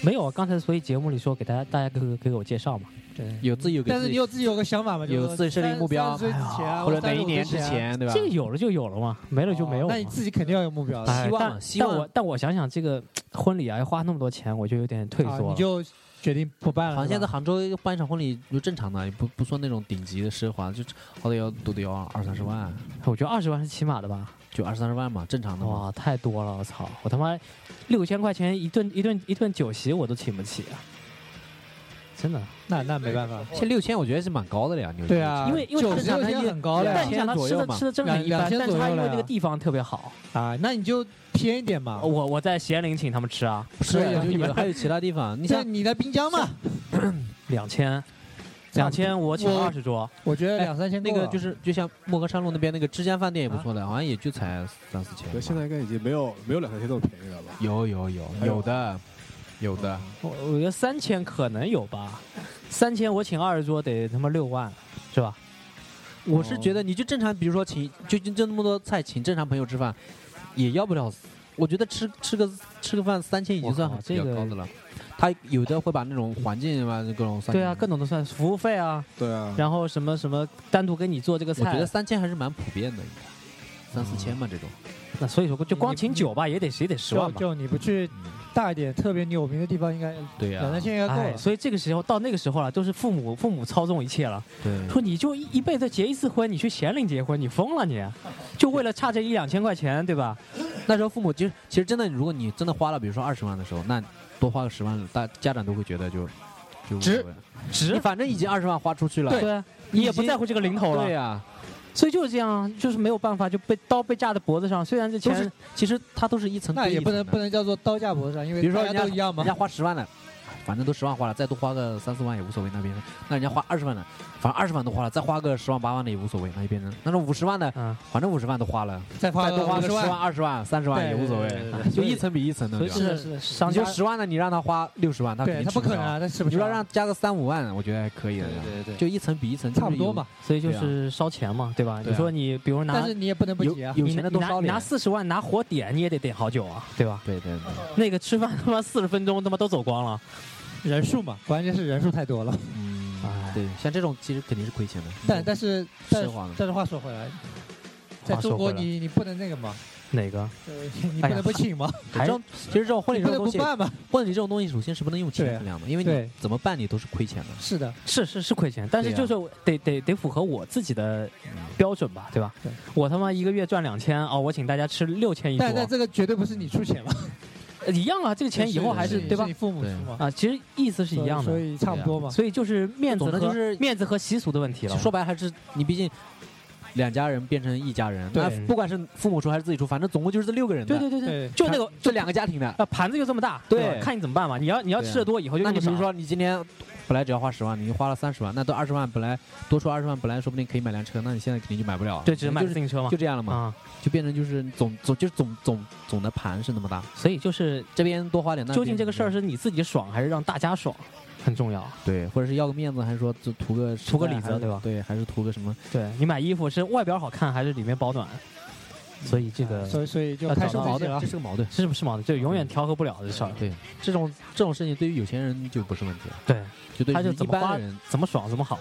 没有啊，刚才所以节目里说给大家大家给给给我介绍嘛，对。有自己有个但是你有自己有个想法吗？就是有自己设定目标三十岁之前啊，或者哪一年之之前对吧？这个有了就有了嘛，没了就没有嘛。哦那你自己肯定要有目标的。哎希望但希望但我但我想想这个婚礼啊，要花那么多钱，我就有点退啊缩了。你就决定不办了。好像现在杭州办一场婚礼就正常的，也不不算那种顶级的奢华，就好歹要都得要二三十万，我觉得二十万是起码的吧？就二三十万嘛，正常的嘛。哇，太多了！我操，我他妈六千块钱一顿一顿一顿酒席我都请不起啊！真的，那那没办法。现在六千我觉得是蛮高的了呀，你对啊，因为因为九十六正常的一天很高的但你想他吃的吃的真很一般，但是他因为那个地方特别好，啊，那你就偏一点嘛。我我在咸宁请他们吃啊，不是啊就有还有其他地方，你像你在滨江嘛，两千，两千我请我二十桌，我觉得两三千那个就是是就像莫格山路那边那个之江饭店也不错的，好像也就才三四千。对，现在应该已经没有没有两三千这么便宜了吧？有有有有有的有的，我我觉得三千可能有吧，三千我请二十桌得他妈六万，是吧？我是觉得你就正常，比如说请就就就那么多菜，请正常朋友吃饭，也要不了。我觉得吃吃个吃个饭三千已经算很比较我靠这个他有的会把那种环境啊各种算对啊，各种都算服务费啊，对啊，然后什么什么单独给你做这个菜，我觉得三千还是蛮普遍的，应该三四千嘛这种。那所以说就光请酒吧也得也得十万吧。就就你不去大一点特别有名的地方，应该对呀两三千应该够。所以这个时候到那个时候了，都是父母父母操纵一切了。对说你就一一辈子结一次婚，你去咸宁结婚，你疯了你？就为了差这一两千块钱，对吧？那时候父母其实其实真的，如果你真的花了，比如说二十万的时候，那多花个十万，大家长都会觉得就就无值值，反正已经二十万花出去了，对啊，你也不在乎这个零头了。对呀、所以就是这样，就是没有办法，就被刀被架在脖子上。虽然这钱其实它都是一层那也不能不能，叫做刀架脖子上，因为大比如说人家家都一样嘛人。家花十万了，反正都十万花了，再多花个三四万也无所谓，那边那人家花二十万的，反正二十万都花了，再花个十万八万的也无所谓，那一边呢，那种五十万的，嗯，反正五十万都花了，再花再多花个十万、二十万、三十万也无所谓对对对，对就一层比一层的，所以对吧是是商家你就十万的，你让他花六十万，他肯对定吃了他不可能啊，他吃不你说。让加个三五万，我觉得还可以的，对对对就一层比一层，差不多嘛。。所以就是烧钱嘛，对吧？对啊你说你比如拿但是你也不能不有急啊。有钱你拿你拿你的多烧点拿四十万拿火点，你也得点好久啊，对吧？对对对，那个吃饭他妈四十分钟他妈都走光了，人数嘛，关键是人数太多了。嗯哎，对，像这种其实肯定是亏钱的。但但是但奢华的但是话说回来，在中国你你不能那个嘛，哪个？呃你不能不请吗，还这种其实这种婚礼这种东西。婚礼这种东西首先是不能用钱衡量的，因为你怎么办你都是亏钱的。是的，是是是亏钱，但是就是得得得符合我自己的嗯标准吧，对吧？我他妈一个月赚两千哦，我请大家吃六千一桌。但，但这个绝对不是你出钱嘛，呃一样啊，这个钱以后还是对吧你？父母出嘛，啊，其实意思是一样的，所以差不多嘛。所以就是面子那就是面子和习俗的问题了。说白了还是你毕竟两家人变成一家人，对那不管是父母出还是自己出，反正总共就是这六个人的。对对对对，就那个就两个家庭的。那盘子就这么大，对看你怎么办嘛。你要你要吃的多，以后就那你比如说你今天本来只要花十万，你花了三十万，那都二十万，本来多出二十万，本来说不定可以买辆车，那你现在肯定就买不了。对，只能买自行车嘛就。这样了嘛，啊，就变成就是总总就是总总总的盘是那么大，所以就是这边多花点，那究竟这个事儿是你自己爽还是让大家爽？很重要。对，或者是要个面子，还是说就图个图个里子对吧对，还是图个什么？对你买衣服是外表好看还是里面保暖？所以这个所以所以就要开找到始矛盾了这。是个矛盾。是不是矛盾？就永远调和不了的事儿。对，这种这种事情对于有钱人就不是问题了，对，就对他就于一怎么花般人，怎么爽怎么好。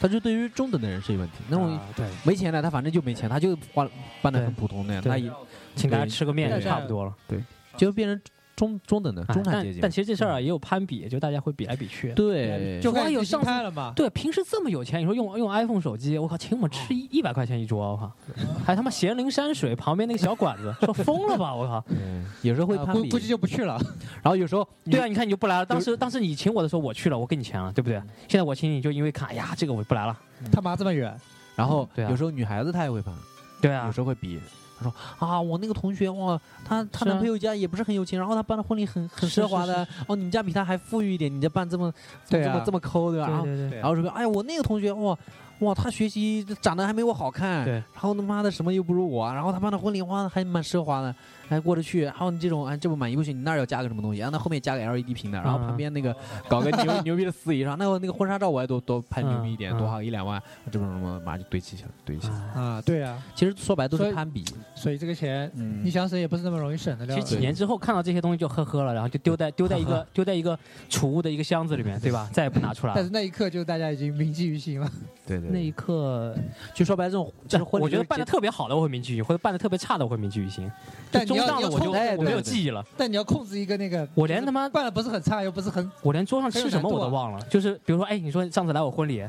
他就对于中等的人是有问题。那种没钱的，他反正就没钱，他就花办的很普通的，对他也请大家吃个面就差不多了。对就变成中中等的中产阶级。但其实这事儿啊也有攀比，就大家会比来比去。对，就看你哇有上次拍了嘛？对，平时这么有钱，你说用用 iPhone 手机，我靠，请我们吃一一百块钱一桌，我靠，还他妈咸灵山水旁边那个小馆子，说疯了吧，我靠。嗯有时候会攀比，啊估估计就不去了。然后有时候 对啊，你看你就不来了。当时当时你请我的时候我去了，我给你钱了，对不对？现在我请你就因为看，哎呀，这个我不来了。他妈这么远，然后有时候女孩子她也会攀，对啊有，时候会比。她说啊，我那个同学哇，她她男朋友家也不是很有钱，然后她办的婚礼很很奢华的，哦，你们家比她还富裕一点，你家办这么这么这么抠对吧？然后说，哎呀，我那个同学哇哇，他学习长得还没我好看，对。然后他妈的什么又不如我，然后他办的婚礼哇还蛮奢华的，还过得去。还有你这种哎这不满意不行，你那儿要加个什么东西，然后那后面加个 LED 屏的，然后嗯旁边那个搞个牛 牛逼的司仪上，那我那个婚纱照我还多多拍牛逼一点，嗯多花个一两万，这种什么马上就堆砌起来，堆砌起来。哎啊，对啊，其实说白都是攀比，所以这个钱嗯你想省也不是那么容易省的了。其实几年之后看到这些东西就呵呵了，然后就丢在丢在一个 丢在一个储物的一个箱子里面，对吧？再也不拿出来。但是那一刻就大家已经铭记于心了。对对那一刻，就说白了这种，就是我觉得办的特别好的我会铭记于心，或者办的特别差的我会铭记于心。但就要你要档的我就我没有记忆了，但你要控制一个那个，我连他妈办的不是很差，又不是很我连桌上吃什么我都忘了。就是比如说，哎，你说上次来我婚礼，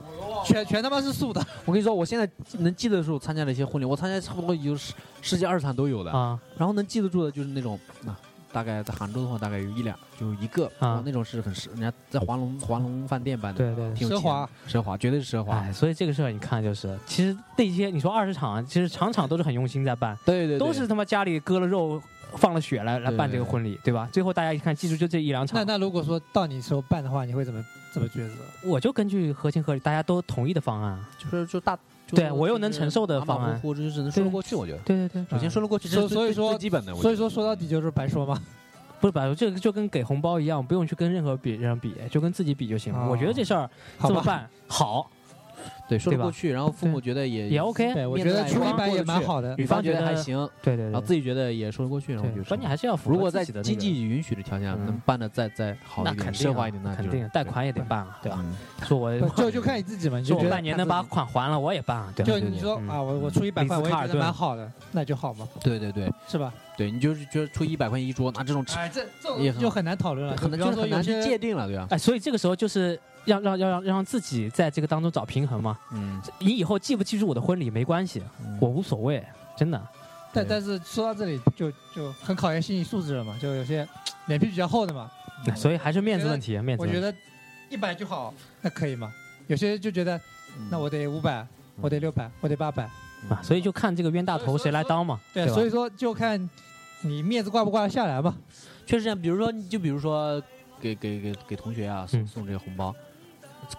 全全他妈是素的。我跟你说，我现在能记得住参加的一些婚礼，我参加差不多有十十几二十场都有的。啊，然后能记得住的就是那种啊，大概在杭州的话，大概有一两，就一个啊哦那种是很奢，人家在华龙华龙饭店办的，对对奢华，奢华，绝对是奢华哎，。所以这个事儿你看，就是其实那些你说二十场，其实场场都是很用心在办，对对，对都是他妈家里割了肉放了血来来办这个婚礼，对吧？最后大家一看，记住就这一两场，那那如果说到你时候办的话，你会怎么怎么抉择？我就根据合情合理，大家都同意的方案。就是就大，就对我又能承受的方案虎虎，这就只能说得过去。我觉得，对对对，首先说得过去，所所以说最基本的。我觉所以说说到底就是白说嘛。不是吧？这个就跟给红包一样，不用去跟任何别人比，就跟自己比就行了。哦我觉得这事儿好，这么办好，对说得过去，然后父母觉得也也 OK。对我觉得出一百也蛮好的。女方觉得还行，对对对，然后自己觉得也说得过去，然后就关键还是要符合如果在自己的那个经济允许的条件能办的再再好那一点、肯定啊奢华一点，那就肯定贷款也得办啊，对吧？嗯说我就就看你自己嘛，就半年能把款还了，我也办啊，对吧？就对对嗯你说啊，我我出一百块，我也觉得蛮好的，那就好嘛，对对对是吧？对，你就是觉得出一百块钱一桌，那这种吃哎，这这种也很就很难讨论了，很难比方说就是很难去界定了，对吧？哎，所以这个时候就是让让要让让自己在这个当中找平衡嘛。嗯，你以后记不记住我的婚礼没关系，我无所谓，真的。但但是说到这里就就很考验心理素质了嘛，就有些 脸皮比较厚的嘛，所以还是面子问题，面子。我觉得一百就好，那可以吗？有些人就觉得嗯那我得五百，我得六百，我得八百，啊，所以就看这个冤大头谁来当嘛，对，吧所以说就看你面子挂不挂得下来吧。确实这样。比如说，你就比如说给给给给同学啊送嗯送这个红包，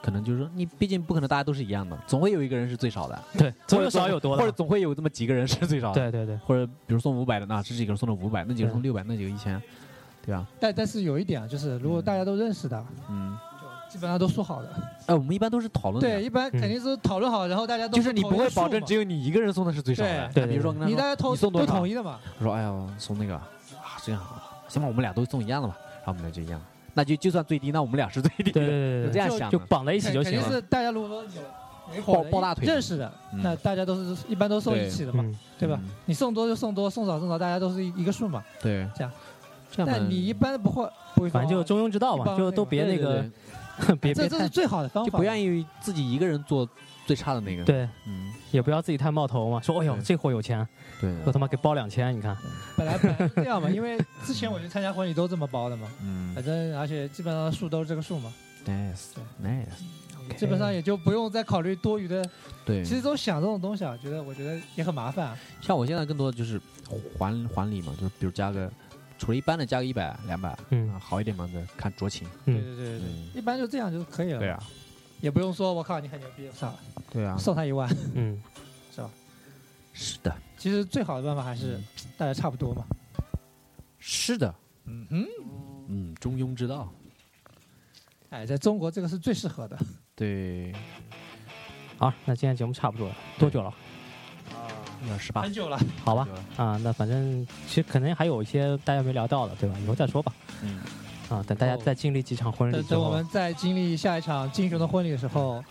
可能就是说你毕竟不可能大家都是一样的，总会有一个人是最少的，对，总有少有多的，或者总会有这么几个人是最少的。对对对，或者比如送五百的，那这几个人送了五百，那几个人送对六百，那几个一千，对吧？但但是有一点啊，就是如果大家都认识的，嗯，基本上都说好的。哎，我们一般都是讨论的。对，一般肯定是讨论好，然后大家都就是你不会保证只有你一个人送的是最少的。对。对比如说说你大家统都你送多少？统一的嘛。我说哎呀，送那个啊，这样好，行吧，我们俩都送一样的吧，然后我们俩就一样，那就就算最低，那我们俩是最低的，对对对对对，就这样想的。就绑在一起肯就行了。肯定是大家如果说有有一伙人抱抱大腿认识的，嗯那大家都是一般都送一起的嘛，嗯，对吧？嗯你送多就送多，送少送少，大家都是一一个数嘛。对，这样，这样但你一般不会不会反正就中庸之道嘛，帮就都别那对个对 别这这是最好的方法，就不愿意自己一个人做最差的那个。，对，嗯，也不要自己太冒头嘛。说哎呦这货有钱，对，我他妈给包两千，你看，本来本来是这样嘛，因为之前我去参加婚礼都这么包的嘛，嗯反正而且基本上数都是这个数嘛，，nice nice，基本上也就不用再考虑多余的。对，其实都想这种东西啊，觉得我觉得也很麻烦啊。像我现在更多的就是还还礼嘛，就是比如加个除了一般的加个一百两百，嗯啊好一点嘛的看酌情。对嗯，对对对一般就这样就可以了。对啊，也不用说我靠你很牛逼，算了，对啊，送他一万。嗯，是吧？是的，其实最好的办法还是嗯 大家差不多嘛。是的，嗯哼，嗯，中庸之道。哎，在中国这个是最适合的。对，好，那今天节目差不多了，多久了？十八，很久了，好吧，啊，那反正其实可能还有一些大家没聊到的，对吧？以后再说吧。嗯，啊，等大家再经历几场婚礼等等我们，再经历下一场金熊的婚礼的时候，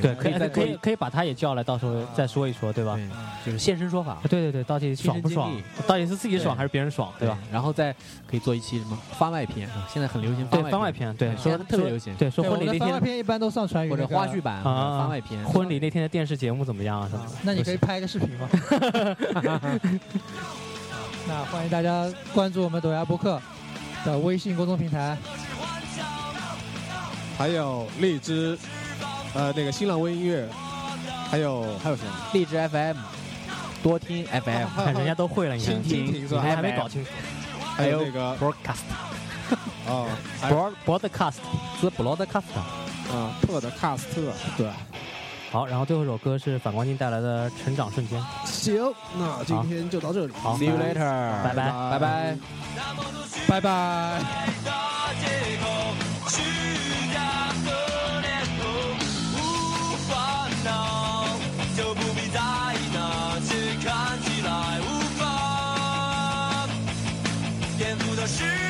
对，可以再可以可以把他也叫来，到时候再说一说，对吧？对，就是现身说法，对对对，到底爽不爽？到底是自己爽还是别人爽，对吧？？然后再可以做一期什么番外篇，是吧现在很流行对，番番外篇，对，说特别流行，对，说婚礼那天番外婚礼那天片一般都上传于或者花絮版、啊番外篇。婚礼那天的电视节目怎么样啊？什么的？那你可以拍一个视频吗？那欢迎大家关注我们抖芽博客的微信公众平台，还有荔枝，呃，那个新浪微音乐，还有还有什么？荔枝 FM，多听 FM，看 人家都会了，你看蜻蜓是吧你还还没搞清楚。还有那个 broadcast，哦，还有 broad broadcast。是 broadcast。啊，特的 cast 对。好，然后最后一首歌是反光镜带来的《成长瞬间》。行，那今天就到这里。好 See you later，拜拜拜拜。拜拜。需